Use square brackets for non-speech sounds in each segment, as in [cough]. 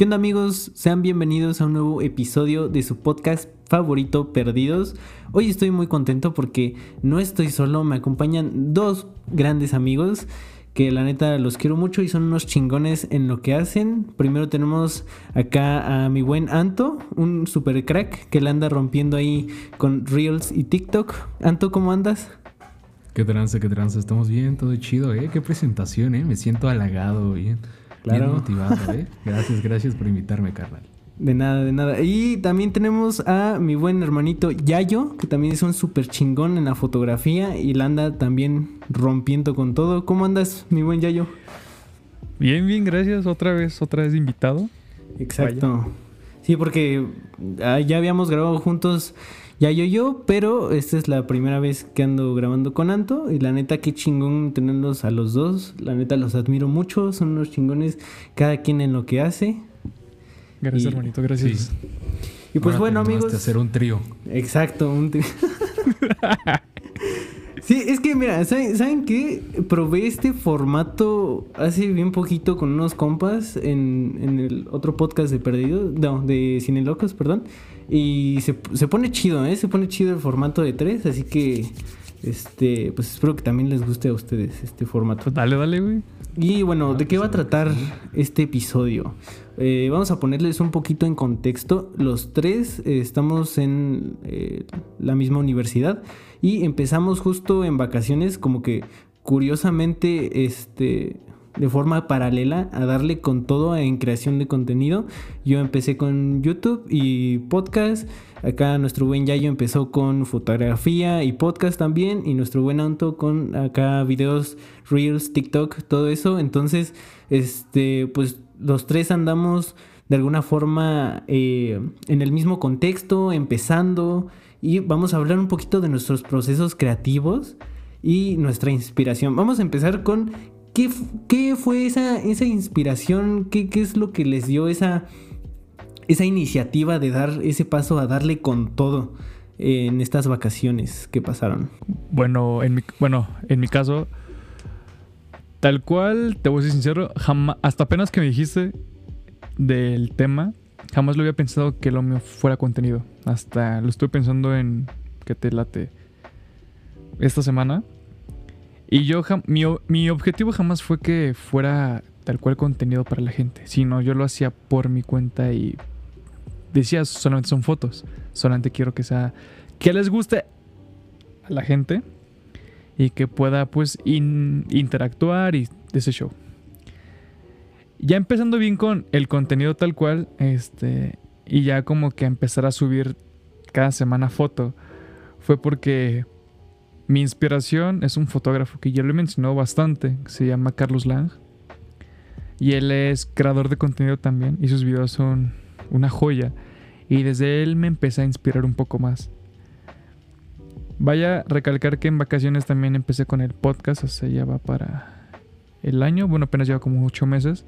¿Qué onda amigos? Sean bienvenidos a un nuevo episodio de su podcast favorito Perdidos. Hoy estoy muy contento porque no estoy solo, me acompañan dos grandes amigos que la neta los quiero mucho y son unos chingones en lo que hacen. Primero tenemos acá a mi buen Anto, un super crack que la anda rompiendo ahí con Reels y TikTok. Anto, ¿cómo andas? Qué trance, qué trance, estamos bien, todo chido, ¿eh? Qué presentación, ¿eh? Me siento halagado, bien, claro. bien motivado, ¿eh? [laughs] Gracias, gracias por invitarme, carnal. De nada, de nada. Y también tenemos a mi buen hermanito Yayo, que también es un súper chingón en la fotografía y la anda también rompiendo con todo. ¿Cómo andas, mi buen Yayo? Bien, bien, gracias. Otra vez, otra vez invitado. Exacto. Sí, porque ah, ya habíamos grabado juntos Yayo y yo, pero esta es la primera vez que ando grabando con Anto y la neta qué chingón tenerlos a los dos. La neta los admiro mucho, son unos chingones cada quien en lo que hace. Gracias, hermanito, gracias. Y pues bueno, amigos. hacer un trío. Exacto, un trío. [laughs] sí, es que mira, ¿saben, qué? Probé este formato hace bien poquito con unos compas en, en el otro podcast de Perdido, no, de Cine Locos, perdón. Y se, se pone chido, ¿eh? Se pone chido el formato de tres, así que este, pues espero que también les guste a ustedes este formato. Dale, dale, güey. Y bueno, ¿de qué va a tratar este episodio? Eh, vamos a ponerles un poquito en contexto. Los tres eh, estamos en eh, la misma universidad y empezamos justo en vacaciones, como que curiosamente, este, de forma paralela a darle con todo en creación de contenido. Yo empecé con YouTube y podcast. Acá nuestro buen Yayo empezó con fotografía y podcast también. Y nuestro buen Anto con acá videos, reels, TikTok, todo eso. Entonces, este, pues los tres andamos de alguna forma eh, en el mismo contexto, empezando. Y vamos a hablar un poquito de nuestros procesos creativos y nuestra inspiración. Vamos a empezar con ¿Qué, fue esa, esa inspiración? ¿Qué, es lo que les dio esa, esa iniciativa de dar ese paso a darle con todo en estas vacaciones que pasaron? Bueno, en mi, bueno, en mi caso, tal cual, te voy a ser sincero, hasta apenas que me dijiste del tema, jamás lo había pensado que lo mío fuera contenido. Hasta lo estuve pensando en que te late esta semana y yo, mi, mi, objetivo jamás fue que fuera tal cual contenido para la gente, sino yo lo hacía por mi cuenta y decía, solamente son fotos, solamente quiero que sea, que les guste a la gente y que pueda pues interactuar y ese show. Ya empezando bien con el contenido tal cual, este, y ya como que empezar a subir cada semana foto, fue porque mi inspiración es un fotógrafo que ya lo he mencionado bastante, se llama Carlos Lang. Y él es creador de contenido también y sus videos son una joya. Y desde él me empecé a inspirar un poco más. Vaya a recalcar que en vacaciones también empecé con el podcast, o sea, ya va para el año, bueno, apenas lleva como ocho meses,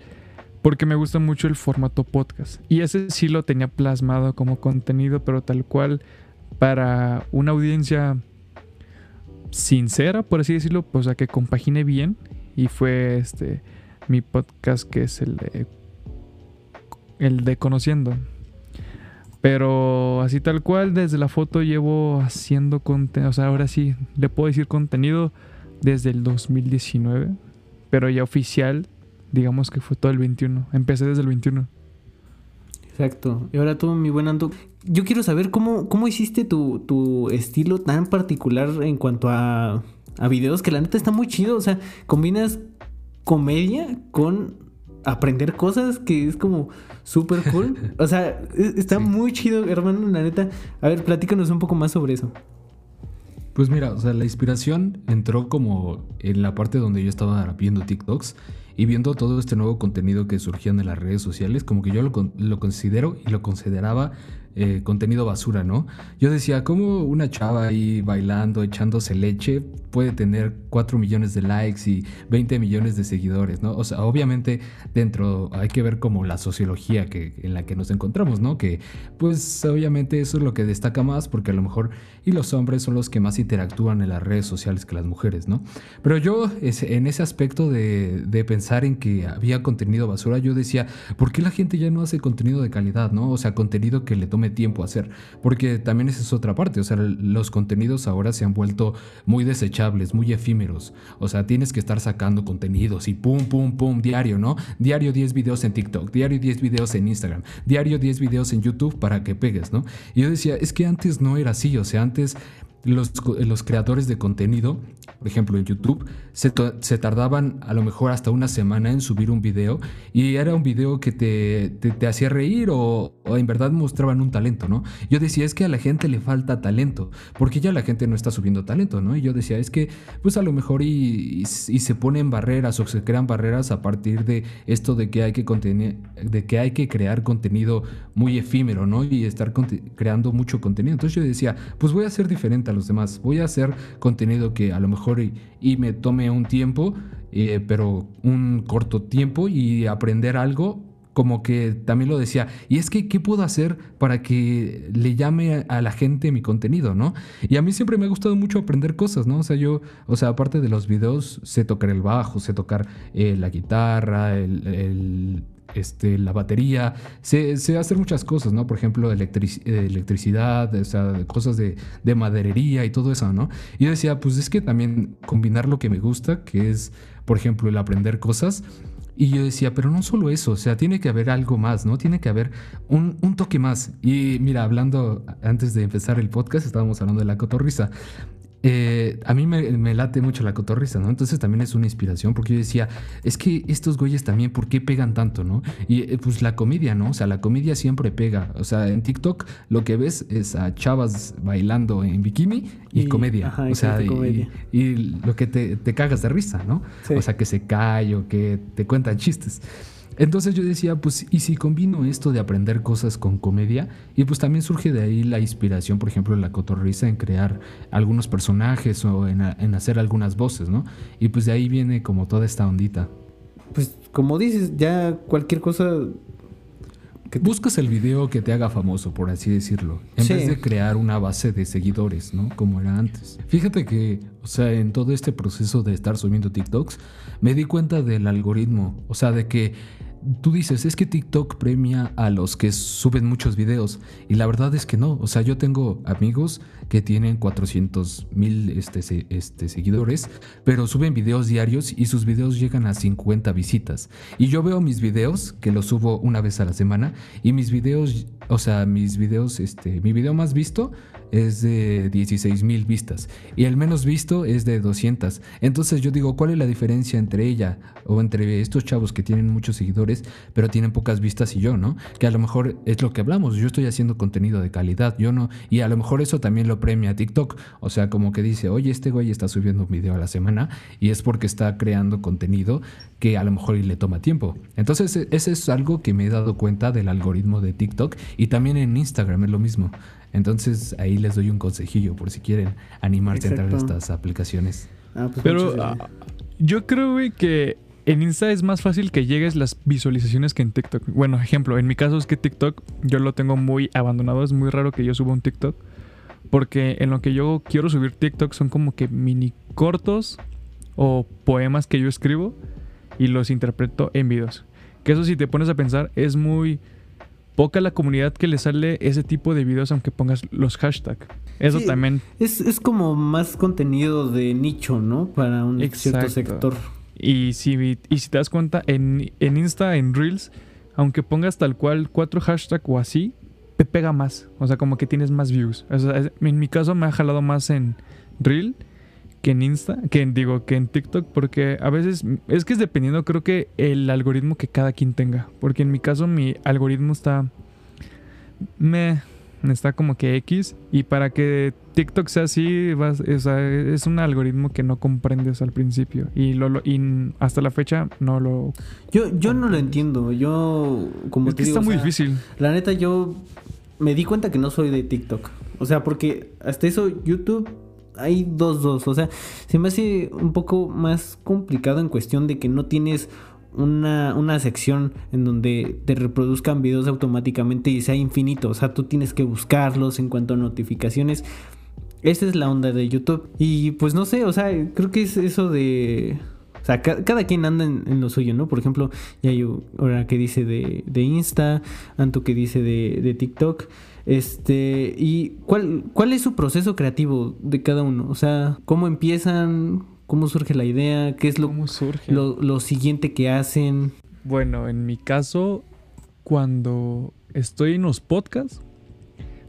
porque me gusta mucho el formato podcast. Y ese sí lo tenía plasmado como contenido, pero tal cual para una audiencia sincera, por así decirlo, pues a que compagine bien. Y fue este mi podcast que es el de el de conociendo. Pero así tal cual, desde la foto llevo haciendo contenido, o sea, ahora sí, le puedo decir contenido desde el 2019, pero ya oficial, digamos que fue todo el 21. Empecé desde el 21. Exacto. Y ahora tú, mi buen Anto, yo quiero saber cómo, cómo hiciste tu, estilo tan particular en cuanto a, a videos, que la neta está muy chido. O sea, combinas comedia con aprender cosas que es como súper cool. O sea, e, está muy chido, hermano, la neta. A ver, platícanos un poco más sobre eso. Pues mira, o sea, la inspiración entró como en la parte donde yo estaba viendo TikToks y viendo todo este nuevo contenido que surgía en las redes sociales, como que yo lo, lo considero y lo consideraba eh, contenido basura, ¿no? Yo decía, ¿cómo una chava ahí bailando, echándose leche, puede tener 4 millones de likes y 20 millones de seguidores, ¿no? O sea, obviamente dentro hay que ver como la sociología que, en la que nos encontramos, ¿no? Que pues obviamente eso es lo que destaca más porque a lo mejor y los hombres son los que más interactúan en las redes sociales que las mujeres, ¿no? Pero yo en ese aspecto de, pensar en que había contenido basura, yo decía, ¿por qué la gente ya no hace contenido de calidad, ¿no? O sea, contenido que le tome tiempo hacer. Porque también esa es otra parte. O sea, los contenidos ahora se han vuelto muy desechables, muy efímeros. O sea, tienes que estar sacando contenidos y pum, pum, pum, diario, ¿no? Diario 10 videos en TikTok, diario 10 videos en Instagram, diario 10 videos en YouTube para que pegues, ¿no? Y yo decía, es que antes no era así. O sea, antes los, los, creadores de contenido, por ejemplo en YouTube, se, tardaban a lo mejor hasta una semana en subir un video y era un video que te, te, hacía reír o, en verdad mostraban un talento, ¿no? Yo decía, es que a la gente le falta talento, porque ya la gente no está subiendo talento, ¿no? Y yo decía, es que pues a lo mejor y, y, se ponen barreras o se crean barreras a partir de esto de que hay que, de que, hay que crear contenido muy efímero, ¿no? Y estar creando mucho contenido. Entonces yo decía, pues voy a ser diferente los demás. Voy a hacer contenido que a lo mejor y, me tome un tiempo, eh, pero un corto tiempo y aprender algo como que también lo decía, y es que, ¿qué puedo hacer para que le llame a la gente mi contenido, no? Y a mí siempre me ha gustado mucho aprender cosas, ¿no? O sea, yo, o sea, aparte de los videos, sé tocar el bajo, sé tocar eh, la guitarra, el, este, la batería, sé, hacer muchas cosas, ¿no? Por ejemplo, electricidad, o sea, cosas de, de, maderería y todo eso, ¿no? Y yo decía, pues es que también combinar lo que me gusta, que es, por ejemplo, el aprender cosas, y yo decía, pero no solo eso, o sea, tiene que haber algo más, ¿no? Tiene que haber un, un, toque más. Y mira, hablando antes de empezar el podcast, estábamos hablando de la cotorriza. Eh, a mí me, late mucho la cotorriza, ¿no? Entonces también es una inspiración porque yo decía, es que estos güeyes también, ¿por qué pegan tanto, no? Y eh, pues la comedia, ¿no? O sea, la comedia siempre pega. O sea, en TikTok lo que ves es a chavas bailando en bikini y, comedia. o sea, y, lo que te, te, cagas de risa, ¿no? O sea, que se cae o que te cuentan chistes. Entonces yo decía, pues, ¿y si combino esto de aprender cosas con comedia? Y pues también surge de ahí la inspiración, por ejemplo, la cotorriza en crear algunos personajes o en, hacer algunas voces, ¿no? Y pues de ahí viene como toda esta ondita. Pues como dices, ya cualquier cosa... Que Buscas el video que te haga famoso, por así decirlo, en vez de crear una base de seguidores, ¿no? Como era antes. Fíjate que, o sea, en todo este proceso de estar subiendo TikToks, me di cuenta del algoritmo, o sea, de que tú dices, es que TikTok premia a los que suben muchos videos. Y la verdad es que no. O sea, yo tengo amigos que tienen 400 mil este, este, seguidores, pero suben videos diarios y sus videos llegan a 50 visitas. Y yo veo mis videos, que los subo una vez a la semana, y mis videos, o sea, mis videos, este, mi video más visto es de 16 mil vistas y el menos visto es de 200. Entonces yo digo, ¿cuál es la diferencia entre ella o entre estos chavos que tienen muchos seguidores pero tienen pocas vistas y yo, ¿no? Que a lo mejor es lo que hablamos, yo estoy haciendo contenido de calidad, yo no, y a lo mejor eso también lo premia TikTok, o sea, como que dice, oye, este güey está subiendo un video a la semana y es porque está creando contenido que a lo mejor le toma tiempo. Entonces, ese es algo que me he dado cuenta del algoritmo de TikTok y también en Instagram es lo mismo. Entonces ahí les doy un consejillo por si quieren animarse a entrar a estas aplicaciones. Ah, pues Pero ah, yo creo, que en Insta es más fácil que llegues las visualizaciones que en TikTok. Bueno, ejemplo, en mi caso es que TikTok yo lo tengo muy abandonado. Es muy raro que yo suba un TikTok. Porque en lo que yo quiero subir TikTok son como que mini cortos o poemas que yo escribo y los interpreto en videos. Que eso si te pones a pensar es muy poca la comunidad que le sale ese tipo de videos aunque pongas los hashtags. Eso también. Es, como más contenido de nicho, ¿no? Para un cierto sector. Y si, y si te das cuenta, en, en Insta, en Reels, aunque pongas tal cual cuatro hashtags o así, te pega más. O sea, como que tienes más views. en mi caso me ha jalado más en Reel que en Insta, que en, digo, que en TikTok, porque a veces es que es dependiendo, creo que el algoritmo que cada quien tenga. Porque en mi caso, mi algoritmo está. Me. Está como que X. Y para que TikTok sea así, es un algoritmo que no comprendes al principio. Y, lo, y hasta la fecha no lo. Yo, yo no lo entiendo. Yo. Como es que está muy difícil. La neta, yo me di cuenta que no soy de TikTok. O sea, porque hasta eso YouTube hay dos, dos. O sea, se me hace un poco más complicado en cuestión de que no tienes una, una, sección en donde te reproduzcan videos automáticamente y sea infinito. O sea, tú tienes que buscarlos en cuanto a notificaciones. Esa es la onda de YouTube. Y pues no sé, o sea, creo que es eso de... O sea, cada quien anda en, lo suyo, ¿no? Por ejemplo, ya hay ahora que dice de, de Insta, Anto que dice de, de TikTok. Este, ¿y cuál, cuál es su proceso creativo de cada uno? O sea, ¿cómo empiezan? ¿Cómo surge la idea? ¿Qué es lo, lo, lo, siguiente que hacen? Bueno, en mi caso, cuando estoy en los podcasts,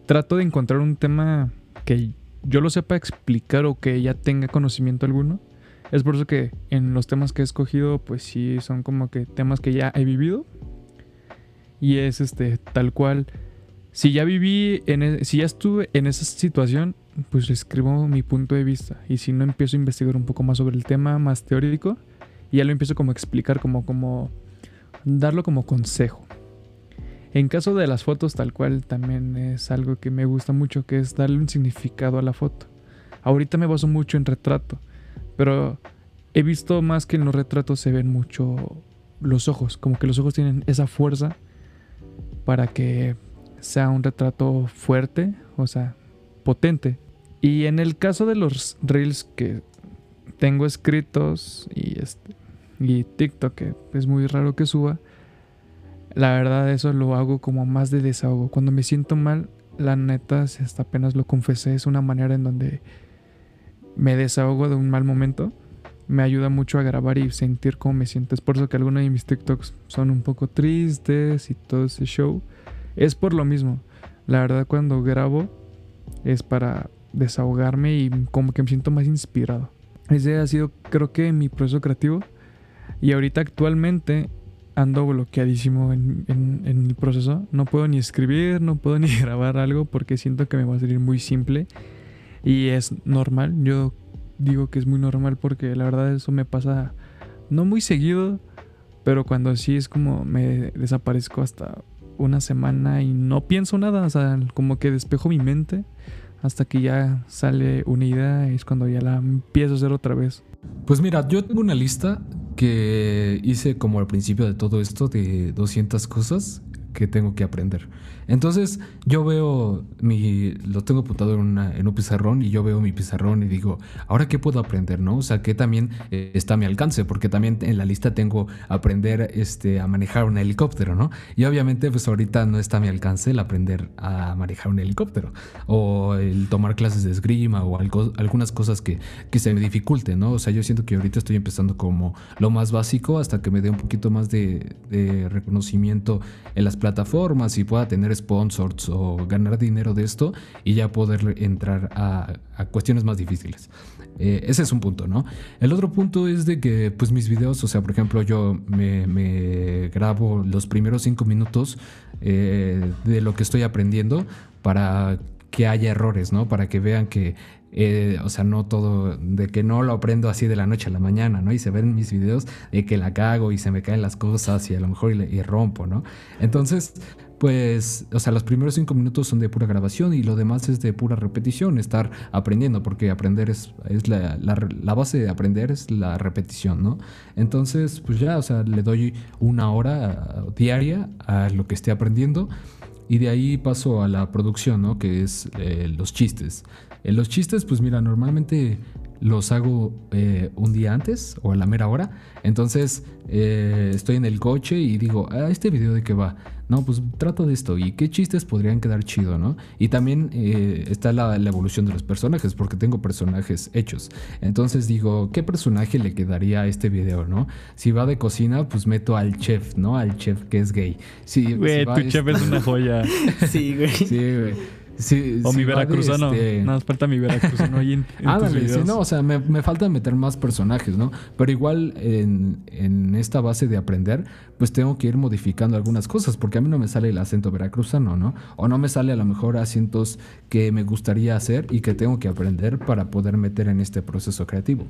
trato de encontrar un tema que yo lo sepa explicar o que ya tenga conocimiento alguno. Es por eso que en los temas que he escogido, pues sí, son como que temas que ya he vivido. Y es este, tal cual si ya viví, en e, si ya estuve en esa situación, pues escribo mi punto de vista. Y si no, empiezo a investigar un poco más sobre el tema, más teórico, y ya lo empiezo como a explicar, como, como darlo como consejo. En caso de las fotos, tal cual, también es algo que me gusta mucho, que es darle un significado a la foto. Ahorita me baso mucho en retrato, pero he visto más que en los retratos se ven mucho los ojos, como que los ojos tienen esa fuerza para que sea un retrato fuerte, o sea, potente. Y en el caso de los reels que tengo escritos y este y TikTok que es muy raro que suba, la verdad eso lo hago como más de desahogo. Cuando me siento mal, la neta, hasta apenas lo confesé, es una manera en donde me desahogo de un mal momento. Me ayuda mucho a grabar y sentir cómo me siento. Es por eso que algunos de mis TikToks son un poco tristes y todo ese show. Es por lo mismo. La verdad cuando grabo es para desahogarme y como que me siento más inspirado. Ese ha sido creo que mi proceso creativo. Y ahorita actualmente ando bloqueadísimo en, el proceso. No puedo ni escribir, no puedo [laughs] ni grabar algo porque siento que me va a salir muy simple. Y es normal. Yo digo que es muy normal porque la verdad eso me pasa no muy seguido. Pero cuando sí es como me desaparezco hasta una semana y no pienso nada, o sea, como que despejo mi mente hasta que ya sale una idea y es cuando ya la empiezo a hacer otra vez. Pues mira, yo tengo una lista que hice como al principio de todo esto de 200 cosas que tengo que aprender. Entonces yo veo mi, lo tengo apuntado en, en, un pizarrón y yo veo mi pizarrón y digo, ¿ahora qué puedo aprender? ¿no? O sea, que también eh, está a mi alcance, porque también en la lista tengo aprender este, a manejar un helicóptero, ¿no? Y obviamente pues ahorita no está a mi alcance el aprender a manejar un helicóptero o el tomar clases de esgrima o algunas cosas que, que se me dificulten, ¿no? O sea, yo siento que ahorita estoy empezando como lo más básico hasta que me dé un poquito más de reconocimiento en las plataformas y pueda tener sponsors o ganar dinero de esto y ya poder entrar a, cuestiones más difíciles. Eh, ese es un punto, ¿no? El otro punto es de que, pues mis videos, o sea, por ejemplo, yo me, grabo los primeros cinco minutos eh, de lo que estoy aprendiendo para que haya errores, ¿no? Para que vean que eh, o sea, no todo, de que no lo aprendo así de la noche a la mañana, ¿no? Y se ven mis videos de que la cago y se me caen las cosas y a lo mejor y, rompo, ¿no? Entonces, pues, o sea, los primeros cinco minutos son de pura grabación y lo demás es de pura repetición, estar aprendiendo, porque aprender es, es la, la, base de aprender es la repetición, ¿no? Entonces, pues ya, o sea, le doy una hora diaria a lo que esté aprendiendo. Y de ahí paso a la producción, ¿no? Que es eh, los chistes. En los chistes, pues mira, normalmente los hago eh, un día antes o a la mera hora. Entonces eh, estoy en el coche y digo, ah, este video de qué va. No, pues trato de esto y qué chistes podrían quedar chido, ¿no? Y también eh, está la, evolución de los personajes, porque tengo personajes hechos. Entonces digo, ¿qué personaje le quedaría a este video, no? Si va de cocina, pues meto al chef, ¿no? Al chef que es gay. Si, güey, tu chef es una joya. [laughs] sí, güey. Sí, güey o mi veracruzano. Este... Nada más falta mi veracruzano ahí en, en no, o sea, me, me, falta meter más personajes, ¿no? Pero igual en, en, esta base de aprender, pues tengo que ir modificando algunas cosas, porque a mí no me sale el acento veracruzano, ¿no? O no me sale a lo mejor acentos que me gustaría hacer y que tengo que aprender para poder meter en este proceso creativo.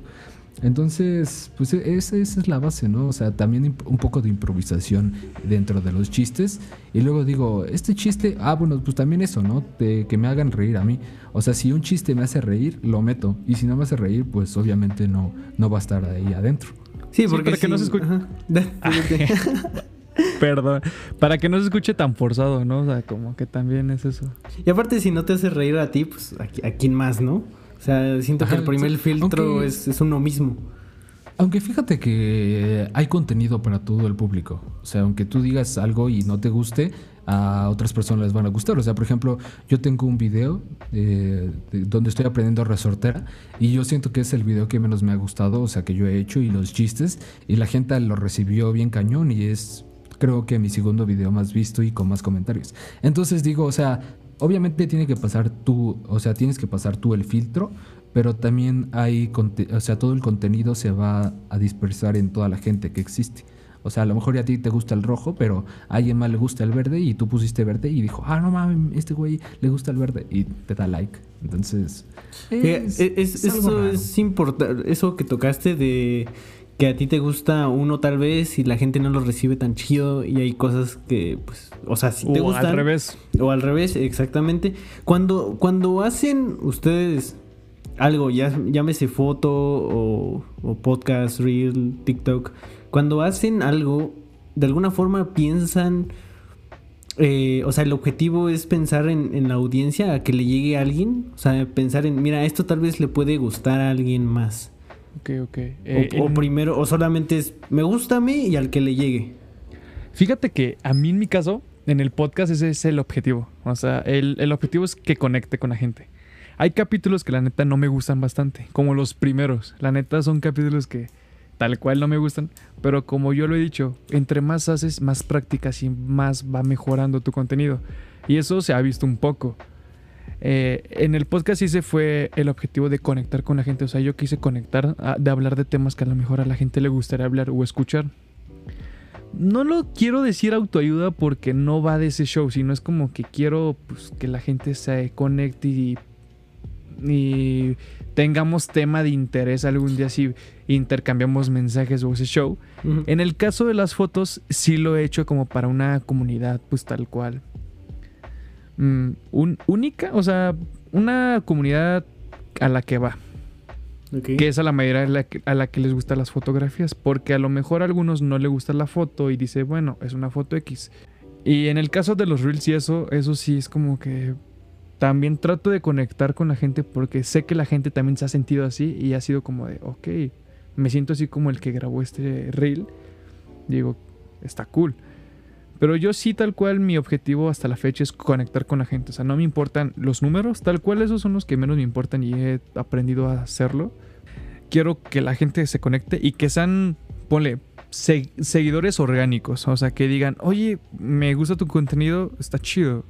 Entonces, pues e, esa, es la base, ¿no? O sea, también un poco de improvisación dentro de los chistes. Y luego digo, este chiste, ah, bueno, pues también eso, ¿no? De que me hagan reír a mí. O sea, si un chiste me hace reír, lo meto. Y si no me hace reír, pues obviamente no, no va a estar ahí adentro. Sí, porque para que no se escuche. [laughs] [laughs] Perdón. Para que no se escuche tan forzado, ¿no? O sea, como que también es eso. Y aparte, si no te hace reír a ti, pues a, quién más, ¿no? O sea, siento que el primer filtro es, es uno mismo. Aunque fíjate que hay contenido para todo el público. O sea, aunque tú digas algo y no te guste, a otras personas les van a gustar. O sea, por ejemplo, yo tengo un video eh, donde estoy aprendiendo resortera y yo siento que es el video que menos me ha gustado, o sea, que yo he hecho y los chistes y la gente lo recibió bien cañón y es creo que mi segundo video más visto y con más comentarios. Entonces digo, o sea, obviamente tiene que pasar tú, o sea, tienes que pasar tú el filtro, pero también hay, o sea, todo el contenido se va a dispersar en toda la gente que existe. O sea, a lo mejor a ti te gusta el rojo, pero a alguien más le gusta el verde y tú pusiste verde y dijo, ah, no mames, este güey le gusta el verde y te da like. Entonces, es, eso es importante, eso que tocaste de que a ti te gusta uno tal vez y la gente no lo recibe tan chido y hay cosas que, pues, o sea, si te gustan. O al revés. O al revés, exactamente. Cuando, cuando hacen ustedes algo, ya, llámese foto o, o podcast, reel, TikTok, cuando hacen algo, de alguna forma piensan, eh, o sea, el objetivo es pensar en, la audiencia, a que le llegue a alguien, o sea, pensar en, mira, esto tal vez le puede gustar a alguien más. Ok, ok. Eh, o, primero, o solamente es, me gusta a mí y al que le llegue. Fíjate que a mí en mi caso, en el podcast ese es el objetivo. O sea, el, el objetivo es que conecte con la gente. Hay capítulos que la neta no me gustan bastante, como los primeros. La neta son capítulos que tal cual no me gustan, pero como yo lo he dicho, entre más haces, más prácticas y más va mejorando tu contenido. Y eso se ha visto un poco. Eh, en el podcast sí se fue el objetivo de conectar con la gente. O sea, yo quise conectar, de hablar de temas que a lo mejor a la gente le gustaría hablar o escuchar. No lo quiero decir autoayuda porque no va de ese show, sino es como que quiero pues, que la gente se conecte y y tengamos tema de interés algún día si intercambiamos mensajes o ese show. En el caso de las fotos, sí lo he hecho como para una comunidad, pues tal cual. Mm, un, única, o sea, una comunidad a la que va. Que es a la mayoría a la, que, a la que les gustan las fotografías. Porque a lo mejor a algunos no le gusta la foto y dice, bueno, es una foto X. Y en el caso de los reels y eso, eso sí es como que también trato de conectar con la gente porque sé que la gente también se ha sentido así y ha sido como de, ok, me siento así como el que grabó este reel. Digo, está cool. Pero yo sí, tal cual, mi objetivo hasta la fecha es conectar con la gente. O sea, no me importan los números, tal cual esos son los que menos me importan y he aprendido a hacerlo. Quiero que la gente se conecte y que sean, ponle, seguidores orgánicos. O sea, que digan, oye, me gusta tu contenido, está chido.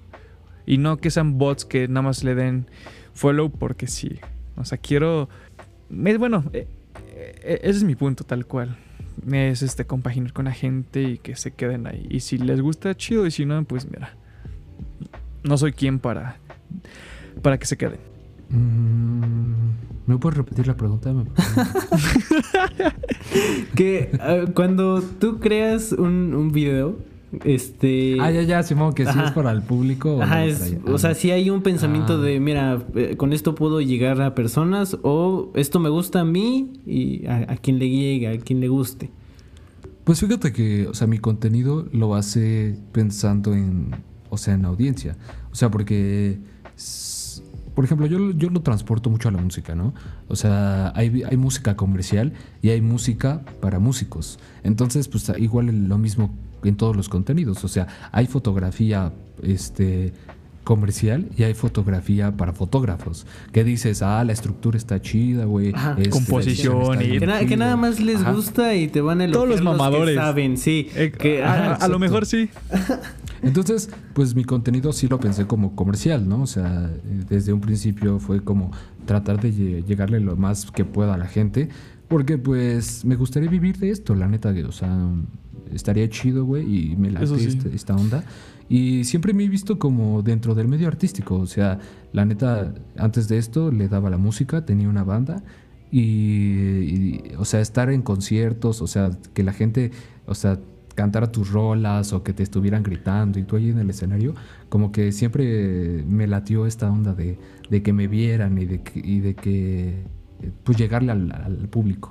Y no que sean bots que nada más le den follow porque sí. O sea, quiero... Bueno, eh, eh, ese es mi punto tal cual. Es este compaginar con la gente y que se queden ahí. Y si les gusta, chido. Y si no, pues mira. No soy quien para, para que se queden. Mm, ¿Me puedes repetir la pregunta? [laughs] [laughs] que eh, cuando tú creas un, un video, este. Ah, ya, ya, Simón, que si es para el público. Ajá, o, sea, si hay un pensamiento de, ah. mira, eh, con esto puedo llegar a personas o esto me gusta a mí y a, quien le llegue, a quien le guste. Pues fíjate que, o sea, mi contenido lo hace pensando en, o sea, en audiencia. O sea, porque, por ejemplo, yo, yo lo transporto mucho a la música, ¿no? O sea, hay, hay música comercial y hay música para músicos. Entonces, pues igual lo mismo en todos los contenidos. O sea, hay fotografía este, comercial y hay fotografía para fotógrafos. Que dices, ah, la estructura está chida, güey. Este, Composición y... Que, nada más les gusta y te van a Todos los mamadores. saben, sí. Eh, que, a, lo mejor sí. [laughs] Entonces, pues mi contenido sí lo pensé como comercial, ¿no? O sea, desde un principio fue como tratar de llegarle lo más que pueda a la gente. Porque pues me gustaría vivir de esto, la neta. O sea, estaría chido, güey, y me late este, esta, onda. Y siempre me he visto como dentro del medio artístico, o sea, la neta, antes de esto le daba la música, tenía una banda y, o sea, estar en conciertos, o sea, que la gente, o sea, cantara tus rolas o que te estuvieran gritando y tú ahí en el escenario, como que siempre me latió esta onda de, de que me vieran y de que, y de que pues llegarle al, al público.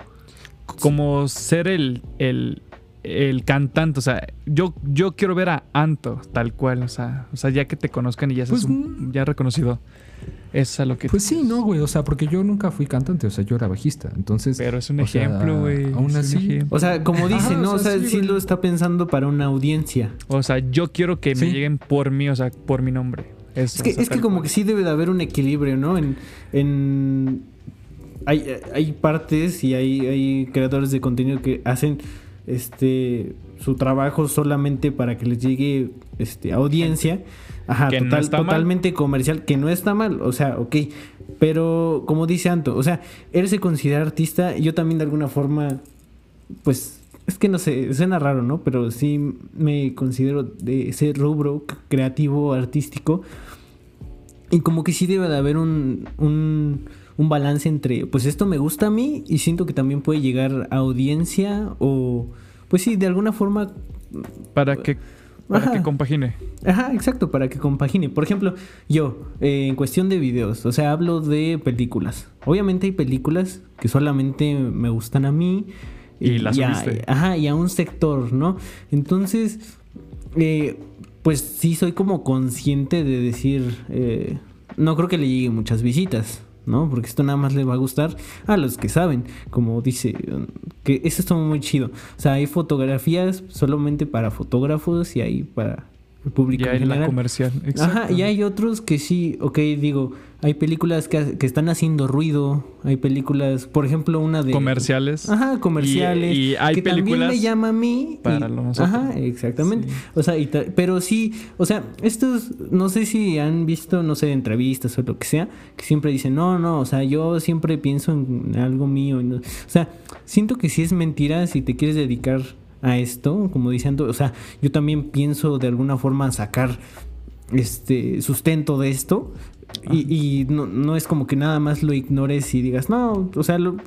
Como ser el, el, el cantante, o sea, yo, yo quiero ver a Anto tal cual, o sea, o sea ya que te conozcan y ya seas Pues, un- ya reconocido. Es a lo que Pues sí, no, güey, o sea, porque yo nunca fui cantante, o sea, yo era bajista, entonces... Pero es un ejemplo, güey. aún así, ejemplo. O sea, como dice, Ajá, ¿no? o O sea, sí, lo está pensando para una audiencia. O sea, yo quiero que me lleguen por mí, o sea, por mi nombre. Eso, Es que, o sea, es que tal como cual. que sí debe de haber un equilibrio, ¿no? En, en hay, hay partes y hay, hay creadores de contenido que hacen este su trabajo solamente para que les llegue este audiencia. Ajá, Que no total- mal. totalmente comercial, que no está mal, o sea, ok. Pero como dice Anto, o sea, él se considera artista, yo también de alguna forma, pues, es que no sé, suena raro, ¿no? Pero sí me considero de ese rubro creativo, artístico. Y como que sí debe de haber un, un, un balance entre, pues esto me gusta a mí y siento que también puede llegar a audiencia o, pues sí, de alguna forma Para que, para Ajá. que compagine. Ajá, exacto, para que compagine. Por ejemplo, yo, eh, en cuestión de videos, o sea, hablo de películas. Obviamente hay películas que solamente me gustan a mí. Y las a, subiste. Ajá, y a un sector, ¿no? Entonces, eh, pues sí soy como consciente de decir, eh, no creo que le lleguen muchas visitas. ¿No? Porque esto nada más le va a gustar a los que saben, como dice, que eso está muy chido. O sea, hay fotografías solamente para fotógrafos y hay para el público Y en la comercial. Ajá, y hay otros que sí, ok, digo, hay películas que, que están haciendo ruido, hay películas, por ejemplo, una de... Comerciales. Ajá, comerciales. Y- y hay que también películas me llama a mí. para y- nosotros. Ajá, exactamente. Sí. O sea, y pero sí, o sea, estos, no sé si han visto, no sé, entrevistas o lo que sea, que siempre dicen, no, no, o sea, yo siempre pienso en algo mío. o sea, siento que sí es mentira si te quieres dedicar a esto, como diciendo, o sea, yo también pienso de alguna forma sacar este sustento de esto. Y, y no, no es como que nada más lo ignores y digas, no, o sea, lo-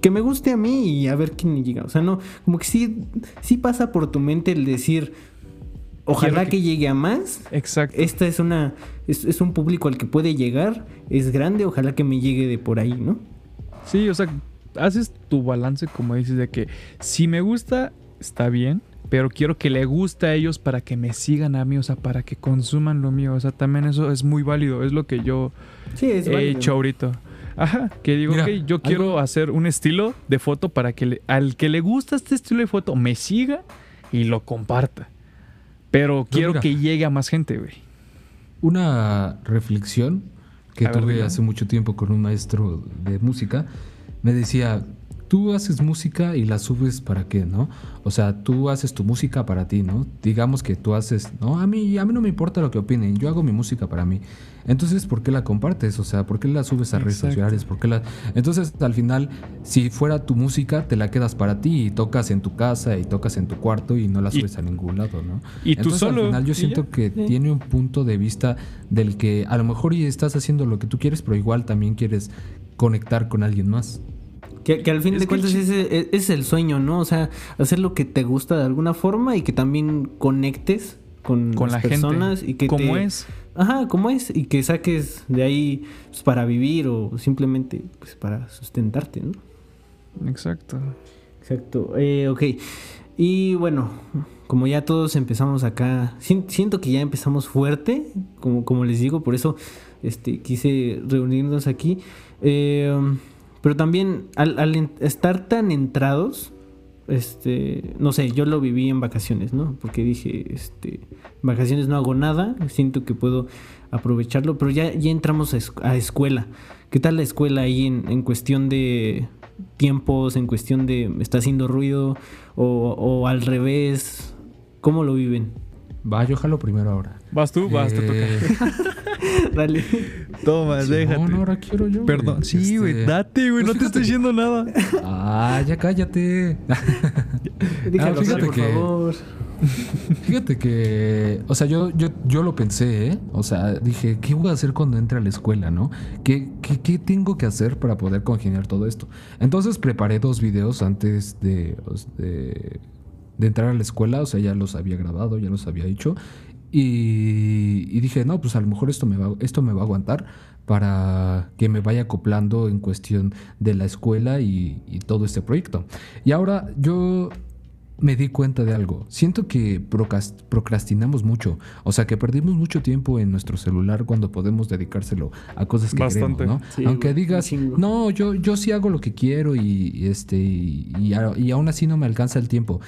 que me guste a mí y a ver quién llega. O sea, no, como que sí, sí pasa por tu mente el decir, ojalá que... que- llegue a más. Exacto. Esta es una, es, es un público al que puede llegar, es grande, ojalá que me llegue de por ahí, ¿no? Sí, o sea, haces tu balance, como dices, de que si me gusta, está bien, pero quiero que le guste a ellos para que me sigan a mí, o sea, para que consuman lo mío. O sea, también eso es muy válido, es lo que yo Sí, es he válido. hecho ahorita. Ajá, que digo, Mira, ok, yo algo- quiero hacer un estilo de foto para que le- al que le gusta este estilo de foto me siga y lo comparta. Pero quiero mira. que llegue a más gente, güey. Una reflexión que A tuve hace mucho tiempo con un maestro de música me decía, tú haces música y la subes para qué, ¿no? O sea, tú haces tu música para ti, ¿no? Digamos que tú haces, no, a mí, a mí no me importa lo que opinen, yo hago mi música para mí. Entonces, ¿por qué la compartes? O sea, ¿por qué la subes a redes sociales? ¿Por qué la... Entonces, al final, si fuera tu música, te la quedas para ti y tocas en tu casa y tocas en tu cuarto y no la Y- subes a ningún lado, ¿no? Y tú Entonces, solo. Al final yo siento que Sí. tiene un punto de vista del que a lo mejor y estás haciendo lo que tú quieres, pero igual también quieres conectar con alguien más. Que, que al fin Es de cuentas ese, ese es el sueño, ¿no? O sea, hacer lo que te gusta de alguna forma y que también conectes con, con las la personas gente. y que como te- es. Ajá, como es y que saques de ahí pues, para vivir o simplemente pues, para sustentarte, ¿no? Exacto. Exacto. Eh, ok. Y bueno, como ya todos empezamos acá, si- siento que ya empezamos fuerte, como, como les digo, por eso este, quise reunirnos aquí. Eh, pero también al, al estar tan entrados, este, no sé, yo lo viví en vacaciones, ¿no? Porque dije, este, vacaciones no hago nada, siento que puedo aprovecharlo, pero ya, ya entramos a escuela. ¿Qué tal la escuela ahí en, en cuestión de tiempos, en cuestión de está haciendo ruido o, o al revés? ¿Cómo lo viven? Va, yo jalo primero ahora. Vas tú, vas, te toca. Eh, [laughs] Dale. Toma, déjate. No, no, ahora quiero yo. Perdón. güey. Sí, güey, Este, date, güey. pues no te estoy diciendo nada. Ah, ya cállate. [laughs] Ah, fíjate por que- favor. Fíjate que, o sea, yo, yo, yo lo pensé, ¿eh? O sea, dije, ¿qué voy a hacer cuando entre a la escuela, no? ¿Qué, qué, qué tengo que hacer para poder congeniar todo esto? Entonces preparé dos videos antes de, de, de entrar a la escuela, o sea, ya los había grabado, ya los había hecho. Y, y dije, no, pues a lo mejor esto me, va, esto me va a aguantar para que me vaya acoplando en cuestión de la escuela y, y todo este proyecto. Y ahora yo me di cuenta de algo. Siento que procrast- procrastinamos mucho. O sea, que perdimos mucho tiempo en nuestro celular cuando podemos dedicárselo a cosas que Bastante. queremos, ¿no? Sí, Aunque digas, no, yo, yo sí hago lo que quiero y, y este y, y aún así no me alcanza el tiempo.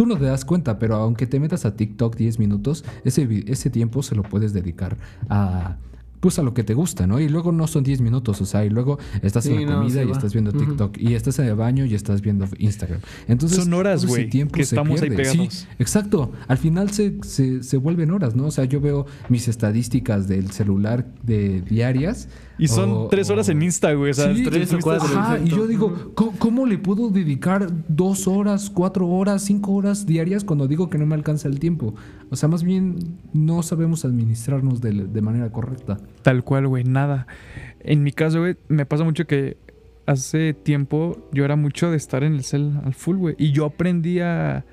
Tú no te das cuenta, pero aunque te metas a TikTok 10 minutos, ese, ese tiempo se lo puedes dedicar a pues a lo que te gusta, ¿no? Y luego no son 10 minutos, o sea, y luego estás Sí, en la no, comida y va. estás viendo. TikTok, y estás en el baño y estás viendo Instagram. Entonces, Son horas, güey, tiempo que se estamos ahí pegados. Sí, exacto. Al final se, se, se vuelven horas, ¿no? O sea, yo veo mis estadísticas del celular de diarias. Y son o- tres horas en Insta, güey. O sea, Sí, tres o cuatro. Ajá, y yo digo. ¿cómo, cómo le puedo dedicar dos horas, cuatro horas, cinco horas diarias cuando digo que no me alcanza el tiempo? O sea, más bien no sabemos administrarnos de, de manera correcta. Tal cual, güey, nada. En mi caso, güey, me pasa mucho que hace tiempo yo era mucho de estar en el cel al full, güey. Y yo aprendí a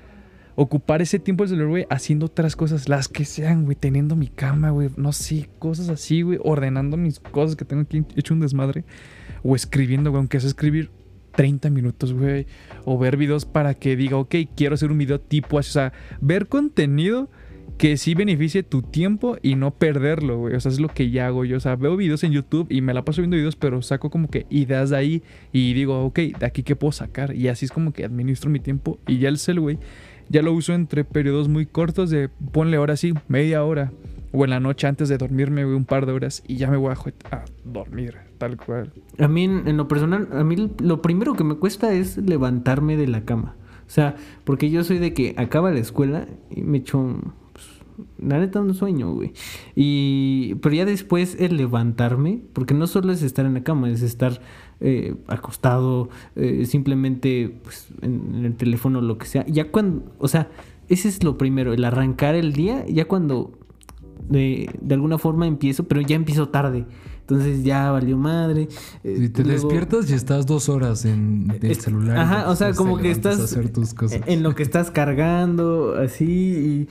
ocupar ese tiempo del celular, güey, haciendo otras cosas, las que sean, güey, teniendo mi cama, güey, no sé, cosas así, güey, ordenando mis cosas que tengo aquí hecho un desmadre. O escribiendo, güey, aunque sea escribir 30 minutos, güey. O ver videos para que diga, ok, quiero hacer un video tipo así. O sea, ver contenido que sí beneficie tu tiempo y no perderlo, güey. O sea, es lo que ya hago yo. O sea, veo videos en YouTube y me la paso viendo videos, pero saco como que ideas de ahí y digo, ok, de aquí qué puedo sacar. Y así es como que administro mi tiempo. Y ya el cel, güey, ya lo uso entre periodos muy cortos de ponle ahora sí, media hora. O en la noche antes de dormirme, un par de horas y ya me voy a, dormir, tal cual. A mí, en, lo personal, a mí lo primero que me cuesta es levantarme de la cama. O sea, porque yo soy de que acaba la escuela y me echo, la neta, un sueño, güey. Y, pero ya después el levantarme, porque no solo es estar en la cama, es estar eh, acostado, eh, simplemente pues, en, en el teléfono, lo que sea. Ya cuando, o sea, ese es lo primero, el arrancar el día, ya cuando de, de alguna forma empiezo, pero ya empiezo tarde. Entonces ya valió madre. eh, Si te luego- despiertas y estás dos horas en el celular. y Ajá, o sea, como que estás a hacer tus cosas. en lo que estás cargando, así, y,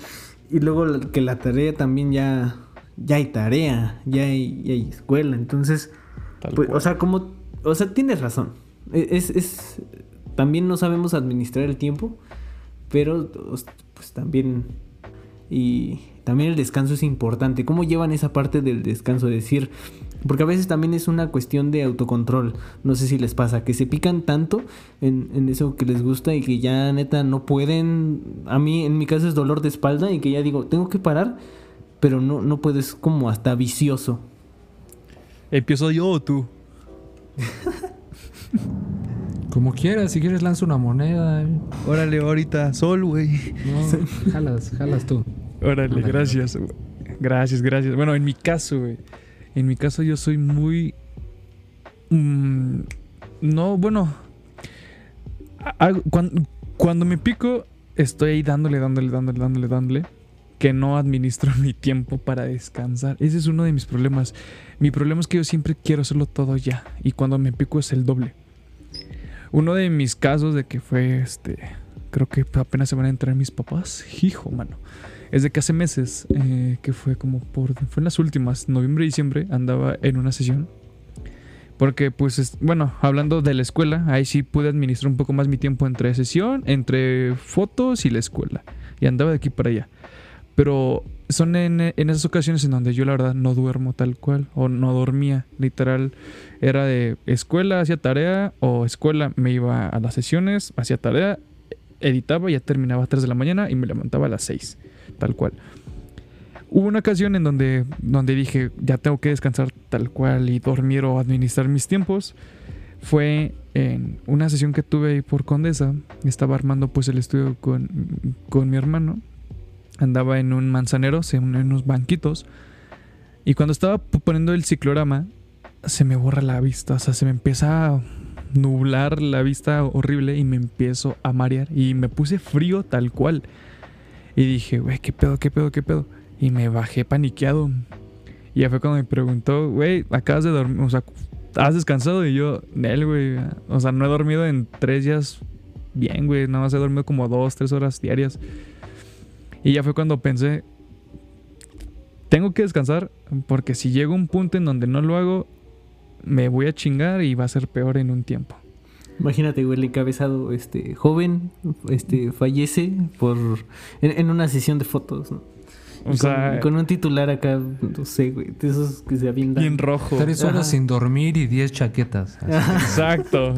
y luego que la tarea también ya, ya hay tarea, ya hay, ya hay escuela. Entonces, pues, o sea, como, o sea, tienes razón. E- Es, es, también no sabemos administrar el tiempo, pero pues también, y también el descanso es importante. ¿Cómo llevan esa parte del descanso? Decir, porque a veces también es una cuestión de autocontrol. No sé si les pasa, que se pican tanto en, en eso que les gusta y que ya neta no pueden. A mí, en mi caso, es dolor de espalda y que ya digo, tengo que parar, pero no, no puedes, como hasta vicioso. ¿Empiezo yo o tú? [laughs] Como quieras, si quieres lanza una moneda. eh. Órale, ahorita, sol, güey. No, jalas, jalas tú. Órale, gracias. Gracias, gracias. Bueno, en mi caso, güey. En mi caso yo soy muy... mm, no, bueno. hago- cuan- cuando, me pico, estoy ahí dándole, dándole, dándole, dándole, dándole. Que no administro [laughs] mi tiempo para descansar. Ese es uno de mis problemas. Mi problema es que yo siempre quiero hacerlo todo ya. Y cuando me pico es el doble. Uno de mis casos de que fue este... Creo que apenas se van a entrar mis papás. Hijo, mano es de que hace meses, eh, que fue como por, fue en las últimas, noviembre y diciembre, andaba en una sesión. Porque, pues, es- bueno, hablando de la escuela, ahí sí pude administrar un poco más mi tiempo entre sesión, entre fotos y la escuela. Y andaba de aquí para allá. Pero son en, en esas ocasiones en donde yo la verdad no duermo tal cual, o no dormía, literal. Era de escuela, hacía tarea, o escuela, me iba a las sesiones, hacía tarea, editaba, ya terminaba a 3 de la mañana y me levantaba a las 6 tal cual. Hubo una ocasión en donde, donde dije, ya tengo que descansar tal cual y dormir o administrar mis tiempos. Fue en una sesión que tuve ahí por Condesa. Estaba armando pues el estudio con, con mi hermano. Andaba en un manzanero, en unos banquitos. Y cuando estaba poniendo el ciclorama, se me borra la vista. O sea, se me empieza a nublar la vista horrible y me empiezo a marear. Y me puse frío tal cual. Y dije, güey, ¿qué pedo, qué pedo, qué pedo? Y me bajé paniqueado. Y ya fue cuando me preguntó, güey, acabas de dormir, o sea, ¿has descansado? Y yo, Nel, güey, o sea, no he dormido en tres días bien, güey, nada más he dormido como dos, tres horas diarias. Y ya fue cuando pensé, tengo que descansar porque si llego a un punto en donde no lo hago, me voy a chingar y va a ser peor en un tiempo. Imagínate, güey, el encabezado, este, joven, este, fallece por, en, en una sesión de fotos, ¿no? O Y sea, con, con un titular acá, no sé, güey, de esos que se avientan. bien rojo. Tres horas Ajá. sin dormir y 10 chaquetas. Exacto.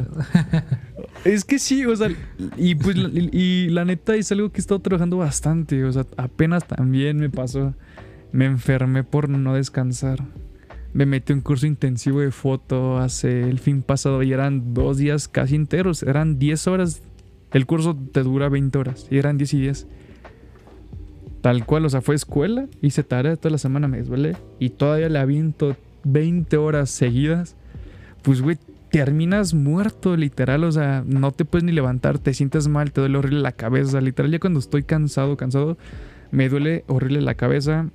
[laughs] es que sí, o sea, y pues y, y la neta es algo que he estado trabajando bastante, o sea, apenas también me pasó, me enfermé por no descansar. Me metí un curso intensivo de foto hace el fin pasado y eran dos días casi enteros, eran 10 horas. El curso te dura 20 horas y eran 10 y 10. Tal cual, o sea, fue escuela, hice tarea toda la semana, me desvelé y todavía le aviento 20 horas seguidas. Pues, güey, terminas muerto, literal. O sea, no te puedes ni levantar, te sientes mal, te duele horrible la cabeza. Literal, ya cuando estoy cansado, cansado, me duele horrible la cabeza.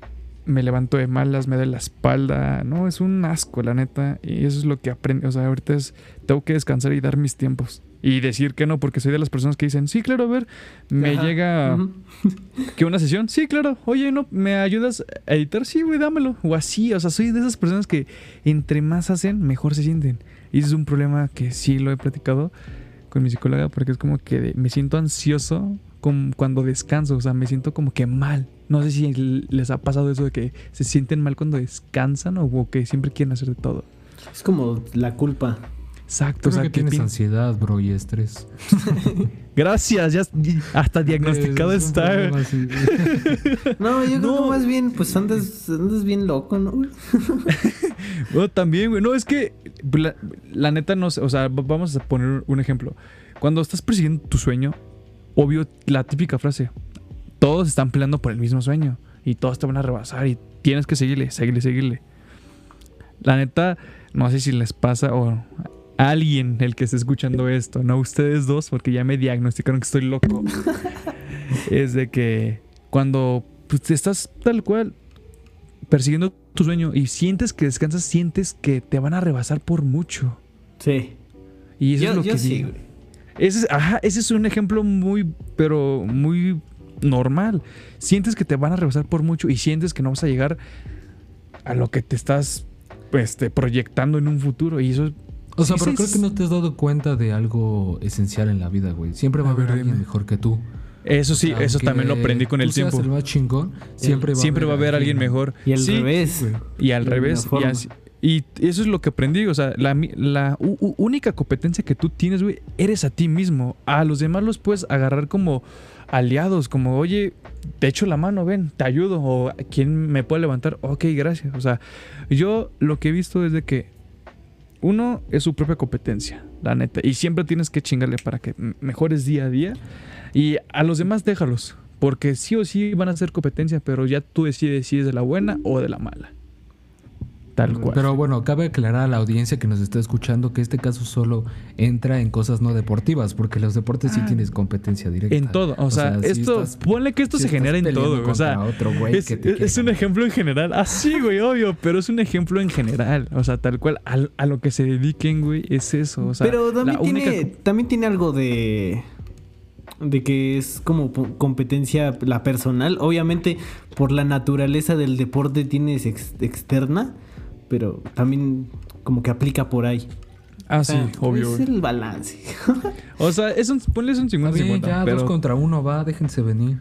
Me levanto de malas, me duele la espalda. No, es un asco, la neta. Y eso es lo que aprendí. O sea, ahorita es, tengo que descansar y dar mis tiempos. Y decir que no, porque soy de las personas que dicen, sí, claro, a ver, me Ajá. llega [laughs] que una sesión, sí, claro. Oye, ¿no me ayudas a editar? Sí, güey, dámelo. O así, o sea, soy de esas personas que entre más hacen, mejor se sienten. Y ese es un problema que sí lo he platicado con mi psicóloga porque es como que me siento ansioso con- cuando descanso, o sea, me siento como que mal. No sé si les ha pasado eso de que se sienten mal cuando descansan o, o que siempre quieren hacer de todo. Es como la culpa. Exacto, Creo o sea, que que tienes pin- ansiedad, bro, y estrés. [laughs] Gracias, ya hasta diagnosticado Es está. así. [laughs] No, yo creo No. que más bien, pues andas, andas bien loco, ¿no? [laughs] güey? No, también, güey. No, es que la, la neta no sé. O sea, va- vamos a poner un ejemplo. Cuando estás persiguiendo tu sueño, obvio, la típica frase: todos están peleando por el mismo sueño y todos te van a rebasar y tienes que seguirle, seguirle, seguirle. La neta, no sé si les pasa o a alguien el que esté escuchando esto, no ustedes dos, porque ya me diagnosticaron que estoy loco. [laughs] es de que cuando pues, estás tal cual persiguiendo tu sueño y sientes que descansas, sientes que te van a rebasar por mucho. Sí. Y eso Yo, es lo yo que sí. Ese es, ajá, ese es un ejemplo muy, pero muy normal. Sientes que te van a rebasar por mucho y sientes que no vas a llegar a lo que te estás este, proyectando en un futuro. Y eso O sea, Sí, pero sí, creo sí. que no te has dado cuenta de algo esencial en la vida, güey. Siempre va a A ver, haber alguien mejor que tú. Eso sí, eso también lo aprendí con el tú seas tiempo. el más chingón, siempre va, Siempre va a haber alguien mejor. Y al Sí, revés. güey. Y al revés. Y, así- y eso es lo que aprendí. O sea, la, la u- u- única competencia que tú tienes, güey, eres a ti mismo. A los demás los puedes agarrar como aliados, como, oye, te echo la mano, ven, te ayudo. O ¿quién me puede levantar? Ok, gracias. O sea, yo lo que he visto es de que uno es su propia competencia, la neta. Y siempre tienes que chingarle para que mejores día a día. Y a los demás déjalos. Porque sí o sí van a ser competencia, pero ya tú decides si es de la buena o de la mala. Tal cual. Pero bueno, cabe aclarar a la audiencia que nos está escuchando que este caso solo entra en cosas no deportivas, porque los deportes sí Ah. tienes competencia directa. en todo. O, sea, si esto, estás- ponle que esto si se genera en todo. O sea, otro es, que te es- quiere es un ejemplo en general. Así, güey, obvio, pero es un ejemplo en general. O sea, tal cual, al- a, lo que se dediquen, güey, es eso. O sea, Pero también tiene, única- también tiene algo de. De que es como competencia la personal. Obviamente, por la naturaleza del deporte tienes ex- externa. Pero también como que aplica por ahí. Ah, O sí, obvio. Es el balance. [laughs] O sea, es un, un Está 50-50. bien, ya pero, dos contra uno va, déjense venir.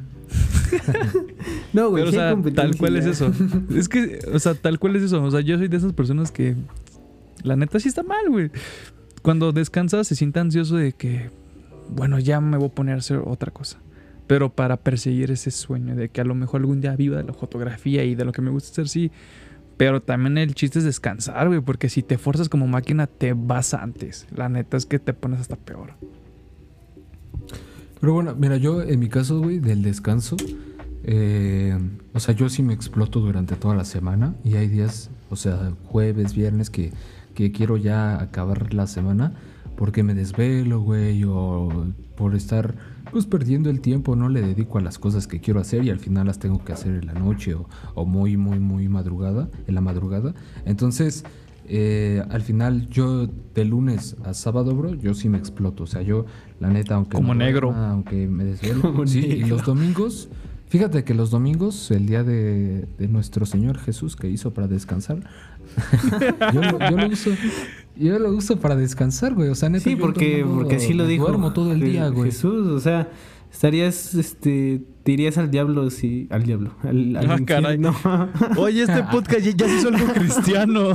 No, güey, pero, o sea, tal cual es eso. Es que, o sea, tal cual es eso. O sea, yo soy de esas personas que, la neta, sí está mal, güey. Cuando descansa se siente ansioso de que, bueno, ya me voy a poner a hacer otra cosa. Pero para perseguir ese sueño de que a lo mejor algún día viva de la fotografía y de lo que me gusta hacer, sí. Pero también el chiste es descansar, güey, porque si te forzas como máquina, te vas antes. La neta es que te pones hasta peor. Pero bueno, mira, yo en mi caso, güey, del descanso, eh, o sea, yo sí me exploto durante toda la semana y hay días, o sea, jueves, viernes, que, que quiero ya acabar la semana porque me desvelo, güey, o por estar pues perdiendo el tiempo, no le dedico a las cosas que quiero hacer y al final las tengo que hacer en la noche o, o muy, muy, muy madrugada, en la madrugada. Entonces, eh, al final yo de lunes a sábado, bro, yo sí me exploto. O sea, yo, la neta, aunque... Como negro. duerma, aunque me desvelo. [laughs] Como sí, y los domingos... Fíjate que los domingos, el día de, de nuestro Señor Jesús que hizo para descansar, [laughs] yo, lo, yo lo uso, yo lo uso para descansar, güey. O sea, neta, Sí, yo el porque, porque así lo dijo. Duermo todo el día, güey. Jesús, o sea, estarías, este, te irías al diablo si. Al diablo. Al, al Ah, caray. Oye, este [laughs] podcast ya, ya se hizo algo cristiano.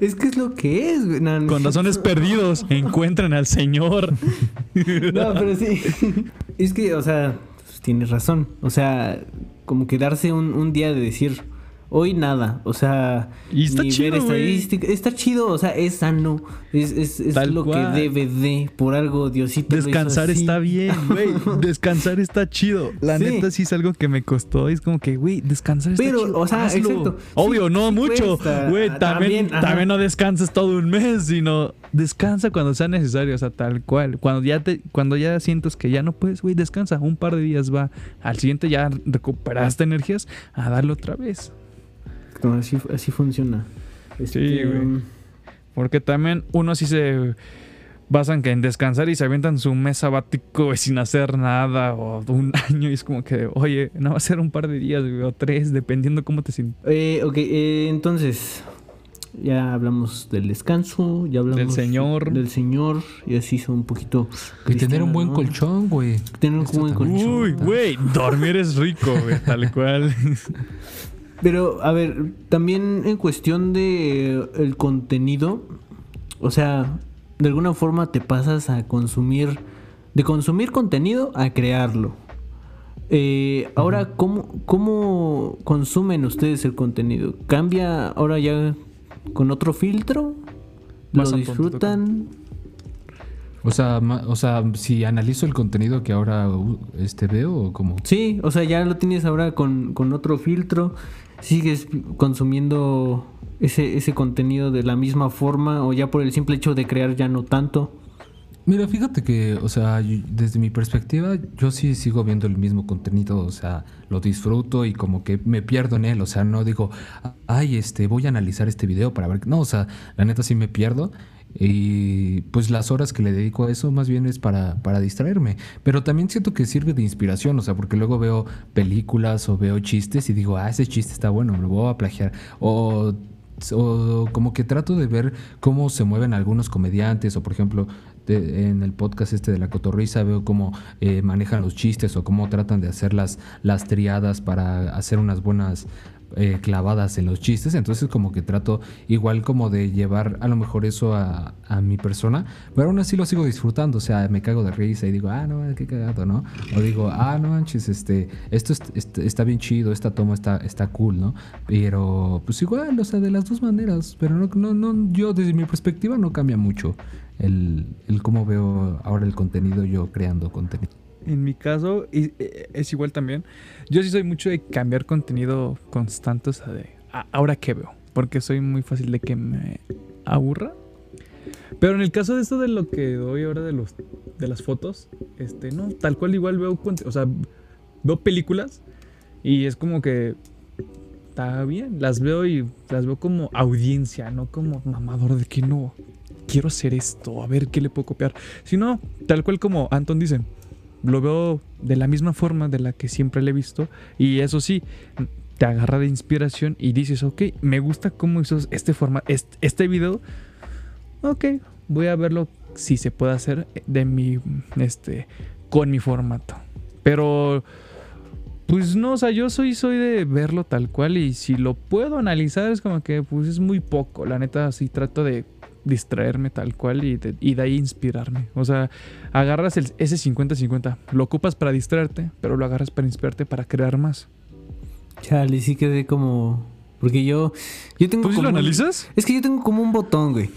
es que es lo que es, güey. No, no Con es razones perdidos, encuentran al Señor. [laughs] No, pero sí. es que, o sea, pues, tienes razón. O sea, como que darse un, un día de decir, hoy nada. O sea, Y está chido, estadística. Está chido, o sea, es sano. Es, es, es lo cual. que debe de. Por algo, Diosito. lo hizo Descansar así. está bien, [laughs] güey. Descansar está chido. La Sí. neta sí es algo que me costó. Es como que, güey, descansar está Pero, chido. o sea, hazlo. exacto. Obvio, Sí, no sí mucho. Güey, Ah, también, también, no descansas todo un mes, sino descansa cuando sea necesario. O sea, tal cual. Cuando ya te, cuando ya sientes que ya no puedes, güey, descansa. Un par de días va. Al siguiente ya recuperaste energías a darle otra vez. Así, así funciona. Este, güey. Porque también uno sí se basan que en descansar y se avientan su mes sabático güey, sin hacer nada o un [laughs] año y es como que, oye, no va a ser un par de días güey, o tres, dependiendo cómo te sientes. Eh, ok, eh, entonces ya hablamos del descanso, ya hablamos Del Señor. del Señor y así son un poquito Y tener un buen colchón, güey. Tener un Esto buen colchón. Uy, güey, dormir es rico, güey, tal cual. [laughs] Pero a ver, también en cuestión de eh, el contenido, o sea, de alguna forma te pasas a consumir, de consumir contenido a crearlo. Eh, ahora, ¿cómo, ¿cómo consumen ustedes el contenido? ¿Cambia ahora ya con otro filtro? ¿Lo disfrutan? O sea, ma- o sea, si analizo el contenido que ahora este veo o como... Sí, o sea, ya lo tienes ahora con, con otro filtro. ¿Sigues consumiendo ese, ese contenido de la misma forma o ya por el simple hecho de crear ya no tanto? Mira, fíjate que, o sea, desde mi perspectiva, yo sí sigo viendo el mismo contenido, o sea, lo disfruto y como que me pierdo en él, o sea, no digo, ay, este, voy a analizar este video para ver, no, o sea, la neta sí me pierdo y pues las horas que le dedico a eso más bien es para, para distraerme, pero también siento que sirve de inspiración, o sea, porque luego veo películas o veo chistes y digo, ah, ese chiste está bueno, me lo voy a plagiar, o o como que trato de ver cómo se mueven algunos comediantes o por ejemplo en el podcast este de la cotorriza veo cómo eh, manejan los chistes o cómo tratan de hacer las, las triadas para hacer unas buenas eh, clavadas en los chistes entonces como que trato igual como de llevar a lo mejor eso a, a mi persona pero aún así lo sigo disfrutando o sea me cago de risa y digo ah no qué cagado no o digo ah no manches este esto es- est- está bien chido esta toma está está cool no pero pues igual o sea de las dos maneras pero no no no yo desde mi perspectiva no cambia mucho el, el cómo veo ahora el contenido yo creando contenido En mi caso, y- eh, es igual también. Yo sí soy mucho de cambiar contenido constante, o sea, de "Ah, ahora qué veo, porque soy muy fácil de que me aburra. Pero en el caso de esto de lo que doy ahora de los de las fotos, este, no, tal cual igual veo, o sea, veo películas y es como que está bien, las veo y las veo como audiencia, no como mamador de que no quiero hacer esto, a ver qué le puedo copiar, sino tal cual como Anton dice, lo veo de la misma forma de la que siempre le he visto. Y eso sí, te agarra de inspiración y dices, ok, me gusta cómo hizo este forma, este, este video. Ok, voy a verlo si se puede hacer de mi, este, con mi formato. Pero, pues no, o sea, yo soy, soy de verlo tal cual y si lo puedo analizar es como que, pues es muy poco. La neta, sí trato de distraerme tal cual y de, y de ahí inspirarme. O sea, agarras el- ese 50-50, lo ocupas para distraerte, pero lo agarras para inspirarte para crear más. Chale, sí quedé como Porque yo, yo tengo ¿Tú sí como lo un- analizas? Es que yo tengo como un botón, güey.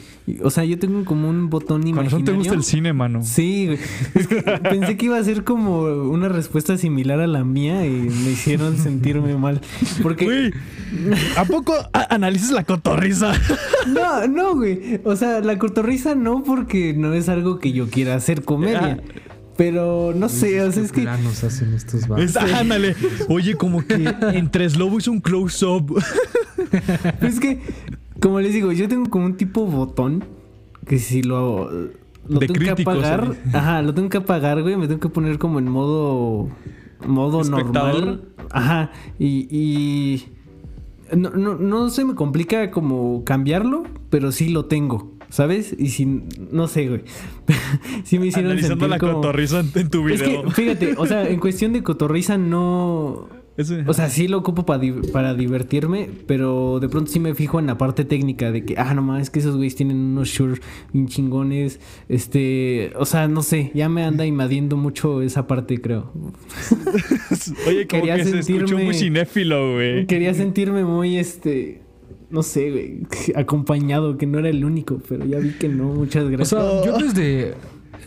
O sea, yo tengo como un botón Con imaginario. razón te gusta el cine, mano. Sí, güey. Es que pensé que iba a ser como una respuesta similar a la mía y me hicieron sentirme mal. Porque. Güey, ¿a poco analizas la cotorriza? No, no, güey. O sea, la cotorriza no porque no es algo que yo quiera hacer comedia. Pero no sé, o sea, es que. planos hacen estos vatos. Es- ándale. Oye, como que entre Slobo hizo un close-up. [laughs] Es que, como les digo, yo tengo como un tipo botón que si lo, lo De tengo que apagar, [laughs] ajá, lo tengo que apagar, güey, me tengo que poner como en modo modo Espectador. normal. Ajá, y, y no, no, no se me complica como cambiarlo, pero sí lo tengo, ¿sabes? Y si no sé, güey. [laughs] sí me hicieron Analizando sentir la como cotorriza en, tu Es video. que, fíjate, o sea, en cuestión de cotorriza no o sea, sí lo ocupo para, para divertirme, pero de pronto sí me fijo en la parte técnica de que, ah, no mames, es que esos güeyes tienen unos shorts bien chingones. Este, o sea, no sé, ya me anda [laughs] invadiendo mucho esa parte, creo. Oye, como quería que se escuchó sentirme- muy cinéfilo, güey. Quería sentirme muy, este, no sé, güey, [laughs] acompañado, que no era el único, pero ya vi que no, muchas O gracias. sea, yo desde...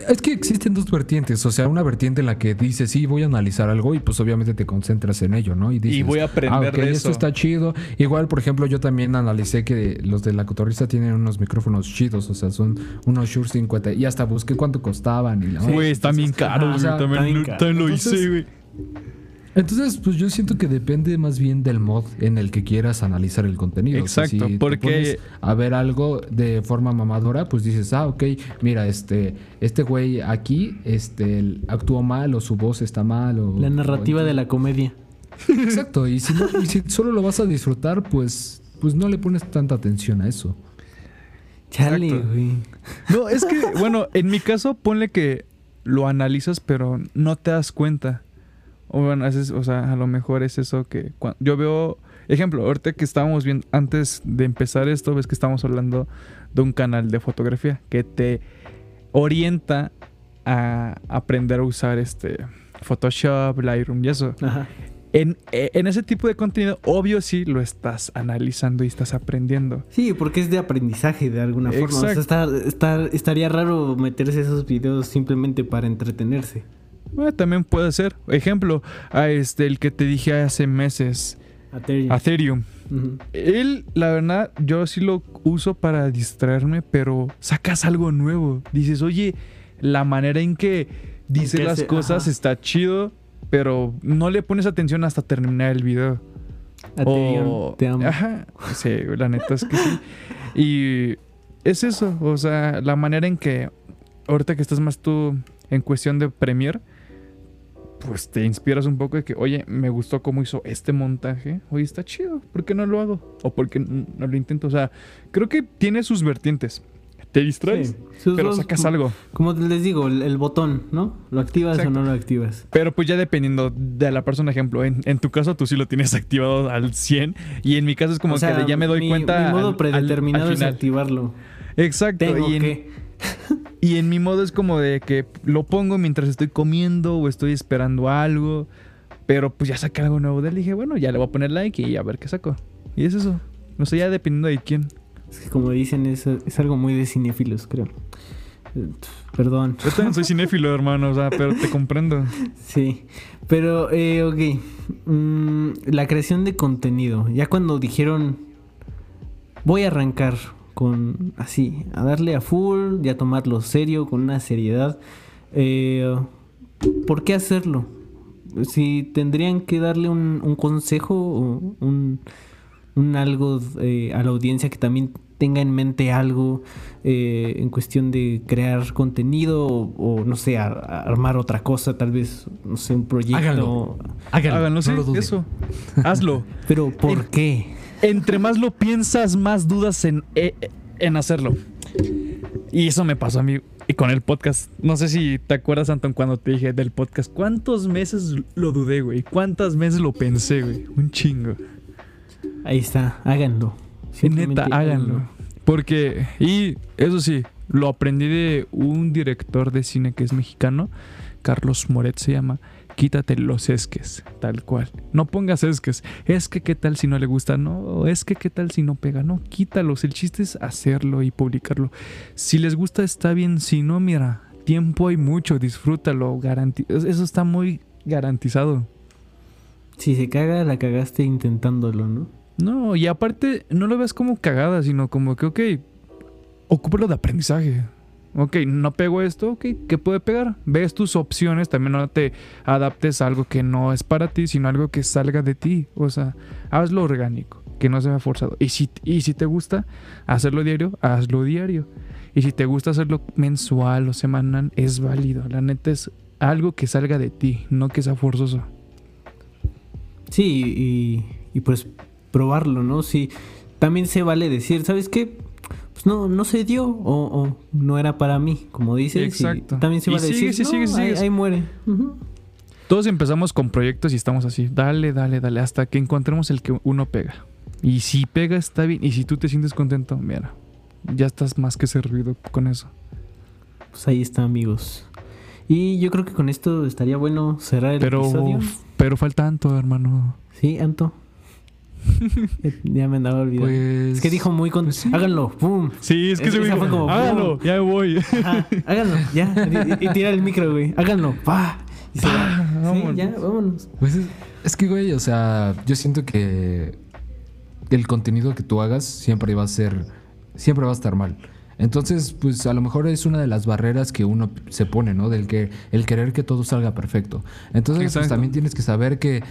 Es que existen dos vertientes. O sea, una vertiente en la que dices, sí, voy a analizar algo y pues obviamente te concentras en ello, ¿no? dices, Y voy a aprender ah, ok, de esto eso". está chido. Igual, por ejemplo, yo también analicé que los de la cotorrista tienen unos micrófonos chidos. O sea, son unos Shure 50. Y hasta busqué cuánto costaban. Y la Güey, están bien caros, ajá, güey. está También, lo- caro. hice, güey. Entonces, pues yo siento que depende más bien del mod en el que quieras analizar el contenido. O sea, Exacto, si te porque- pones a ver algo de forma mamadora, pues dices, ah, ok, mira, este, este güey aquí, este, actuó mal o su voz está mal o... la narrativa o- de la comedia. Exacto, y si, no- y si solo lo vas a disfrutar, pues, pues no le pones tanta atención a eso. Chale, güey. No, es que, bueno, en mi caso, ponle que lo analizas, pero no te das cuenta. O bueno, haces- o sea, a lo mejor es eso que cua- yo veo, ejemplo, ahorita que estábamos viendo, antes de empezar esto, ves que estábamos hablando de un canal de fotografía que te orienta a aprender a usar este Photoshop, Lightroom y eso. Ajá. En, eh, en ese tipo de contenido, obvio sí lo estás analizando y estás aprendiendo. Sí, porque es de aprendizaje de alguna forma. O sea, está- estaría raro meterse esos videos simplemente para entretenerse. Bueno, también puede ser. Ejemplo, a este, el que te dije hace meses, Ethereum. Él, la verdad, yo sí lo uso para distraerme, pero sacas algo nuevo. Dices, oye, la manera en que dice que las cosas ajá. está chido, pero no le pones atención hasta terminar el video. Ethereum, O- te amo. Ajá. Sí, la neta es que sí. Y es eso, o sea, la manera en que ahorita que estás más tú en cuestión de Premiere, pues te inspiras un poco de que, oye, me gustó cómo hizo este montaje, oye, está chido, ¿por qué no lo hago? O por qué no lo intento, o sea, creo que tiene sus vertientes. Te distraes, Sí. Pero sacas algo. Como les digo, el, el botón, ¿no? ¿Lo activas Exacto. o no lo activas? Pero pues ya dependiendo de la persona, ejemplo, en, en tu caso tú sí lo tienes [laughs] activado al 100 y en mi caso es como O sea, que ya me doy mi- cuenta Mi modo al- predeterminado al es final. activarlo. Exacto. Tengo y en, que. [laughs] Y en mi modo es como de que lo pongo mientras estoy comiendo o estoy esperando algo. Pero pues ya saqué algo nuevo de él. Dije, bueno, ya le voy a poner like y a ver qué saco. Y es eso. No sé, ya dependiendo de quién. Es que como dicen, es, es algo muy de cinéfilos, creo. Eh, Perdón. Yo también soy cinéfilo, [laughs] hermano, o sea, pero te comprendo. Sí. Pero, eh, ok. Mm, la creación de contenido. Ya cuando dijeron, voy a arrancar con así, a darle a full y a tomarlo serio, con una seriedad. eh, ¿Por qué hacerlo? Si tendrían que darle un, un consejo o un, un algo eh, a la audiencia que también tenga en mente algo eh, en cuestión de crear contenido o, o, no sé, a- a armar otra cosa, tal vez, no sé, un proyecto. Háganlo. Háganlo, Háganlo, sí, no lo duden. eso. [laughs] Hazlo. Pero ¿por qué? Entre más lo piensas, más dudas en, eh, en hacerlo. Y eso me pasó a mí y con el podcast. No sé si te acuerdas, Anton, cuando te dije del podcast. ¿Cuántos meses lo dudé, güey? ¿Cuántas veces lo pensé, güey? Un chingo. Ahí está, háganlo. Neta, háganlo. Porque, y eso sí, lo aprendí de un director de cine que es mexicano, Carlos Moret se llama, quítate los esques, tal cual. No pongas esques. Es que qué tal si no le gusta, no. Es que qué tal si no pega, no. Quítalos. El chiste es hacerlo y publicarlo. Si les gusta, está bien. Si no, mira, tiempo hay mucho, disfrútalo. Garanti Eso está muy garantizado. Si se caga, la cagaste intentándolo, ¿no? No, y aparte, no lo ves como cagada, sino como que, ok, ocúpalo de aprendizaje. Ok, no pego esto, ok, ¿qué puede pegar? Ves tus opciones, también no te adaptes a algo que no es para ti, sino algo que salga de ti. O sea, hazlo orgánico, que no sea forzado. Y si, y si te gusta hacerlo diario, hazlo diario. Y si te gusta hacerlo mensual o semanal, es válido. La neta es algo que salga de ti, no que sea forzoso. Sí, y, y pues probarlo, ¿no? Sí, también se vale decir, ¿sabes qué? Pues no, no se dio o, no era para mí, como dices. Exacto. también se vale decir, ahí, muere. Todos empezamos con proyectos y estamos así, dale, dale, dale, hasta que encontremos el que uno pega. Y si pega está bien, y si tú te sientes contento, mira, ya estás más que servido con eso. Pues ahí está, amigos. Y yo creo que con esto estaría bueno cerrar el episodio. Pero falta Anto, hermano. Sí, Anto. [laughs] ya me andaba olvidando. Pues, es que dijo muy con... Pues háganlo, ¡pum! Sí, es que se me dijo, como, háganlo, ya me voy. háganlo, ya. Y, tira el micro, güey. Háganlo, pa. Y se va. Sí, ya, vámonos. Pues es, es, que, güey, o sea, yo siento que el contenido que tú hagas siempre va a ser, siempre va a estar mal. Entonces, pues a lo mejor es una de las barreras que uno se pone, ¿no? Del que el querer que todo salga perfecto. Entonces, pues, también tienes que saber que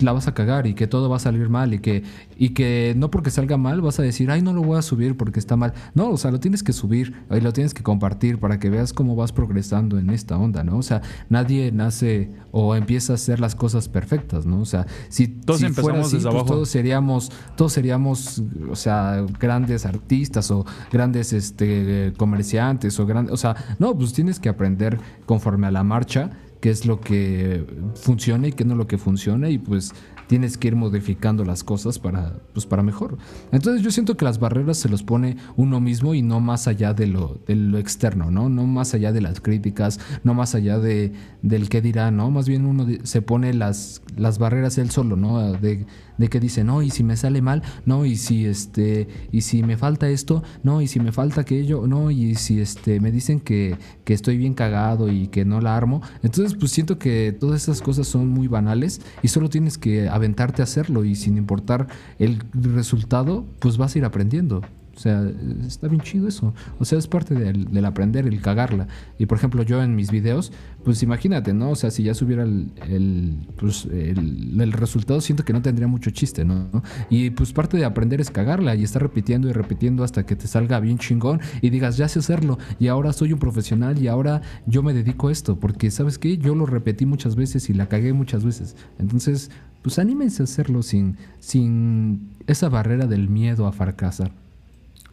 la vas a cagar y que todo va a salir mal y que, y que no porque salga mal vas a decir, ay, no lo voy a subir porque está mal. No, o sea, lo tienes que subir y lo tienes que compartir para que veas cómo vas progresando en esta onda, ¿no? O sea, nadie nace o empieza a hacer las cosas perfectas, ¿no? O sea, si, todos si fuera así, pues todos seríamos, todos seríamos, o sea, grandes artistas o grandes este, comerciantes o grandes, o sea, no, pues tienes que aprender conforme a la marcha qué es lo que funciona y qué no es lo que funciona y pues tienes que ir modificando las cosas para, pues, para mejor. Entonces yo siento que las barreras se los pone uno mismo y no más allá de lo, de lo externo, ¿no? No más allá de las críticas, no más allá de, del qué dirá, ¿no? Más bien uno se pone las, las barreras él solo, ¿no? De, de que dice, no, y si me sale mal, no, y si este, y si me falta esto, no, y si me falta aquello, no, y si este me dicen que, que estoy bien cagado y que no la armo. Entonces, pues siento que todas esas cosas son muy banales y solo tienes que aventarte a hacerlo y sin importar el resultado, pues vas a ir aprendiendo. O sea, está bien chido eso. O sea, es parte del, aprender, el cagarla. Y por ejemplo, yo en mis videos, pues imagínate, ¿no? O sea, si ya subiera el, pues, el, resultado, siento que no tendría mucho chiste, ¿no? Y pues parte de aprender es cagarla y estar repitiendo y repitiendo hasta que te salga bien chingón y digas, ya sé hacerlo y ahora soy un profesional y ahora yo me dedico a esto. Porque, ¿sabes qué? Yo lo repetí muchas veces y la cagué muchas veces. Entonces, pues anímense a hacerlo sin, sin esa barrera del miedo a fracasar.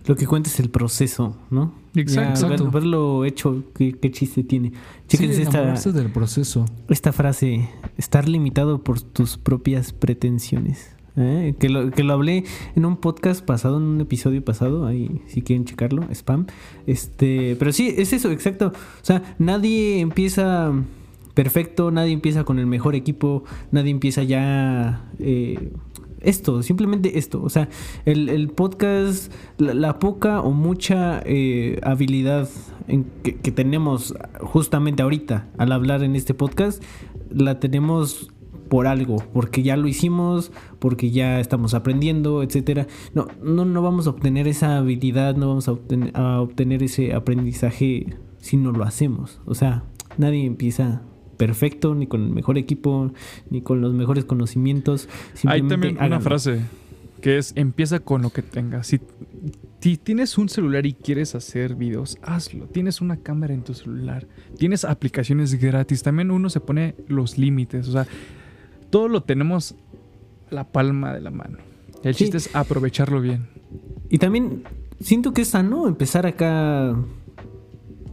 Lo que cuenta es el proceso, ¿no? Exacto. verlo hecho, qué, chiste tiene. Chéquense esta, del proceso. esta frase, estar limitado por tus propias pretensiones. ¿eh? Que, lo, que lo hablé en un podcast pasado, en un episodio pasado, ahí si quieren checarlo, spam. Este, pero sí, es eso, exacto. O sea, nadie empieza perfecto, nadie empieza con el mejor equipo, nadie empieza ya... Eh, esto, simplemente esto. O sea, el, podcast, la, poca o mucha eh, habilidad que, tenemos justamente ahorita al hablar en este podcast, la tenemos por algo, porque ya lo hicimos, porque ya estamos aprendiendo, etcétera. No, no, no vamos a obtener esa habilidad, no vamos a a obtener ese aprendizaje si no lo hacemos. O sea, nadie empieza perfecto, ni con el mejor equipo, ni con los mejores conocimientos. Hay también una frase que es empieza con lo que tengas. Si, tienes un celular y quieres hacer videos, hazlo. Tienes una cámara en tu celular, tienes aplicaciones gratis. También uno se pone los límites. O sea, todo lo tenemos la palma de la mano. El chiste es aprovecharlo bien. Y también siento que es sano empezar acá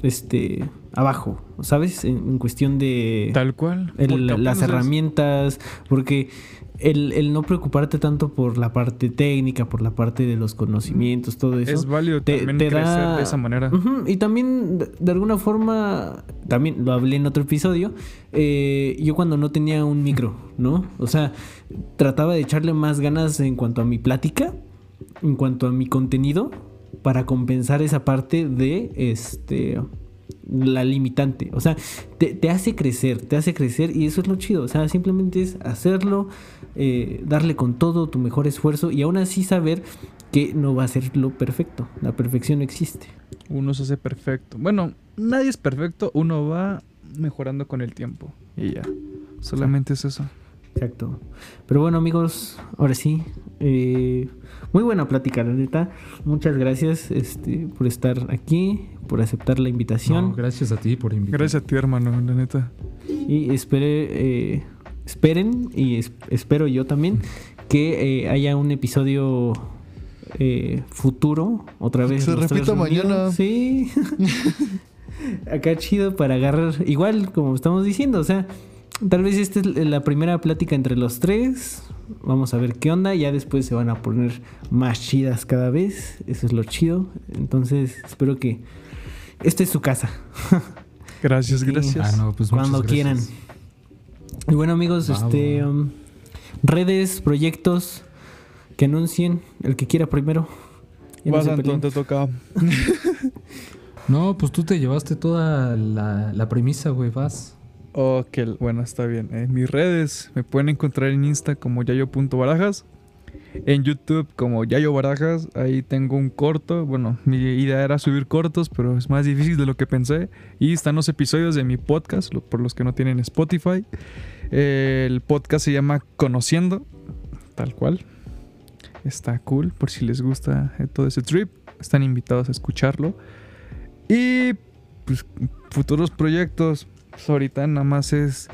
este abajo, ¿sabes? En, cuestión de... Tal cual. las herramientas, porque el, el no preocuparte tanto por la parte técnica, por la parte de los conocimientos, todo eso. Es válido te- también te crecer da- de esa manera. Y también, de, de alguna forma, también lo hablé en otro episodio, eh, yo cuando no tenía un micro, ¿no? O sea, trataba de echarle más ganas en cuanto a mi plática, en cuanto a mi contenido, para compensar esa parte de, este, la limitante. O sea, te, te hace crecer, te hace crecer y eso es lo chido. O sea, simplemente es hacerlo, eh, darle con todo tu mejor esfuerzo y aún así saber que no va a ser lo perfecto. La perfección no existe. Uno se hace perfecto. Bueno, nadie es perfecto, uno va mejorando con el tiempo. Y ya. Solamente es eso. Exacto. Pero bueno, amigos, ahora sí. eh, muy buena plática, la neta. Muchas gracias este, por estar aquí, por aceptar la invitación. No, gracias a ti por invitarme. Gracias a ti, hermano, la neta. Y espere, eh, esperen, y es- espero yo también, que eh, haya un episodio eh, futuro, otra vez. Se repita mañana. Sí. [laughs] Acá chido para agarrar, igual como estamos diciendo, o sea, tal vez esta es la primera plática entre los tres. Vamos a ver qué onda, ya después se van a poner más chidas cada vez, eso es lo chido. Entonces, espero que esta es su casa. [laughs] Gracias, gracias. Ah, no, pues Cuando gracias. quieran. Y bueno, amigos, este um, redes, proyectos que anuncien, el que quiera primero. Ya no Vas, se Antón, te toca. [laughs] No, pues tú te llevaste toda la, la premisa, güey, vas. Ok, bueno, está bien. En mis redes me pueden encontrar en Insta como yayo.barajas. En YouTube como Yayo Barajas. Ahí tengo un corto. Bueno, mi idea era subir cortos, pero es más difícil de lo que pensé. Y están los episodios de mi podcast, por los que no tienen Spotify. El podcast se llama Conociendo, tal cual. Está cool, por si les gusta eh, todo ese trip. Están invitados a escucharlo. Y pues futuros proyectos. Pues ahorita nada más es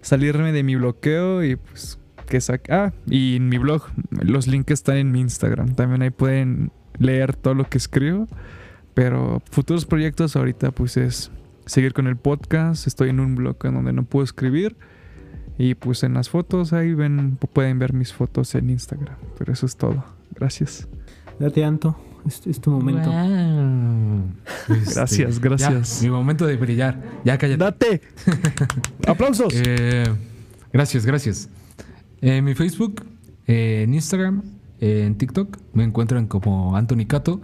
salirme de mi bloqueo y pues que saca. Ah, y en mi blog, los links están en mi Instagram. También ahí pueden leer todo lo que escribo. Pero futuros proyectos ahorita pues es seguir con el podcast. Estoy en un blog en donde no puedo escribir. Y pues en las fotos ahí ven, pueden ver mis fotos en Instagram. Pero eso es todo. Gracias. Date, Anto. Es, es tu momento. Wow. Este, Gracias, gracias. ya, mi momento de brillar. Ya cállate. ¡Date! [laughs] ¡Aplausos! Eh, gracias, gracias. En mi Facebook, eh, en Instagram, eh, en TikTok, me encuentran como Anthony Cato.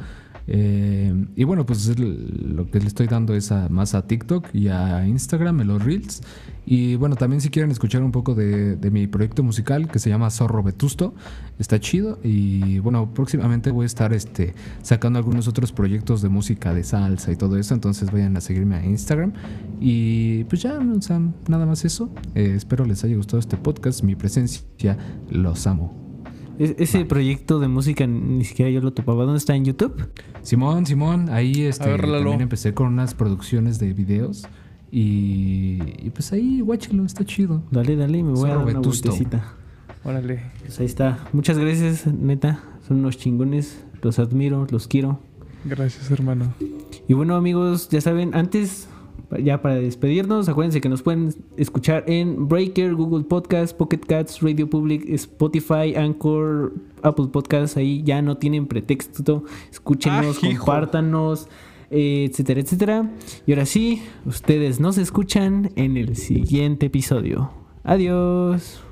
Eh, y bueno, pues lo que le estoy dando es más a TikTok y a Instagram, en los Reels. Y bueno, también si quieren escuchar un poco de, mi proyecto musical que se llama Zorro Vetusto, está chido. Y bueno, próximamente voy a estar este, sacando algunos otros proyectos de música, de salsa y todo eso. Entonces vayan a seguirme a Instagram. Y pues ya, nada más eso. Eh, espero les haya gustado este podcast, mi presencia. Los amo. Es- ese proyecto de música ni siquiera yo lo topaba. ¿Dónde está en YouTube? Simón, Simón, ahí este, ver, también empecé con unas producciones de videos. Y, y pues ahí, guáchelo, está chido. Dale, dale, me voy a dar una vueltecita. Órale. Pues ahí está. Muchas gracias, neta. Son unos chingones. Los admiro, los quiero. Gracias, hermano. Y bueno, amigos, ya saben, antes, ya para despedirnos, acuérdense que nos pueden escuchar en Breaker, Google Podcast, Pocket Cats, Radio Public, Spotify, Anchor, Apple Podcasts. Ahí ya no tienen pretexto. Escúchenos, Ah, compártanos, eh, etcétera, etcétera. Y ahora sí, ustedes nos escuchan en el siguiente episodio. Adiós.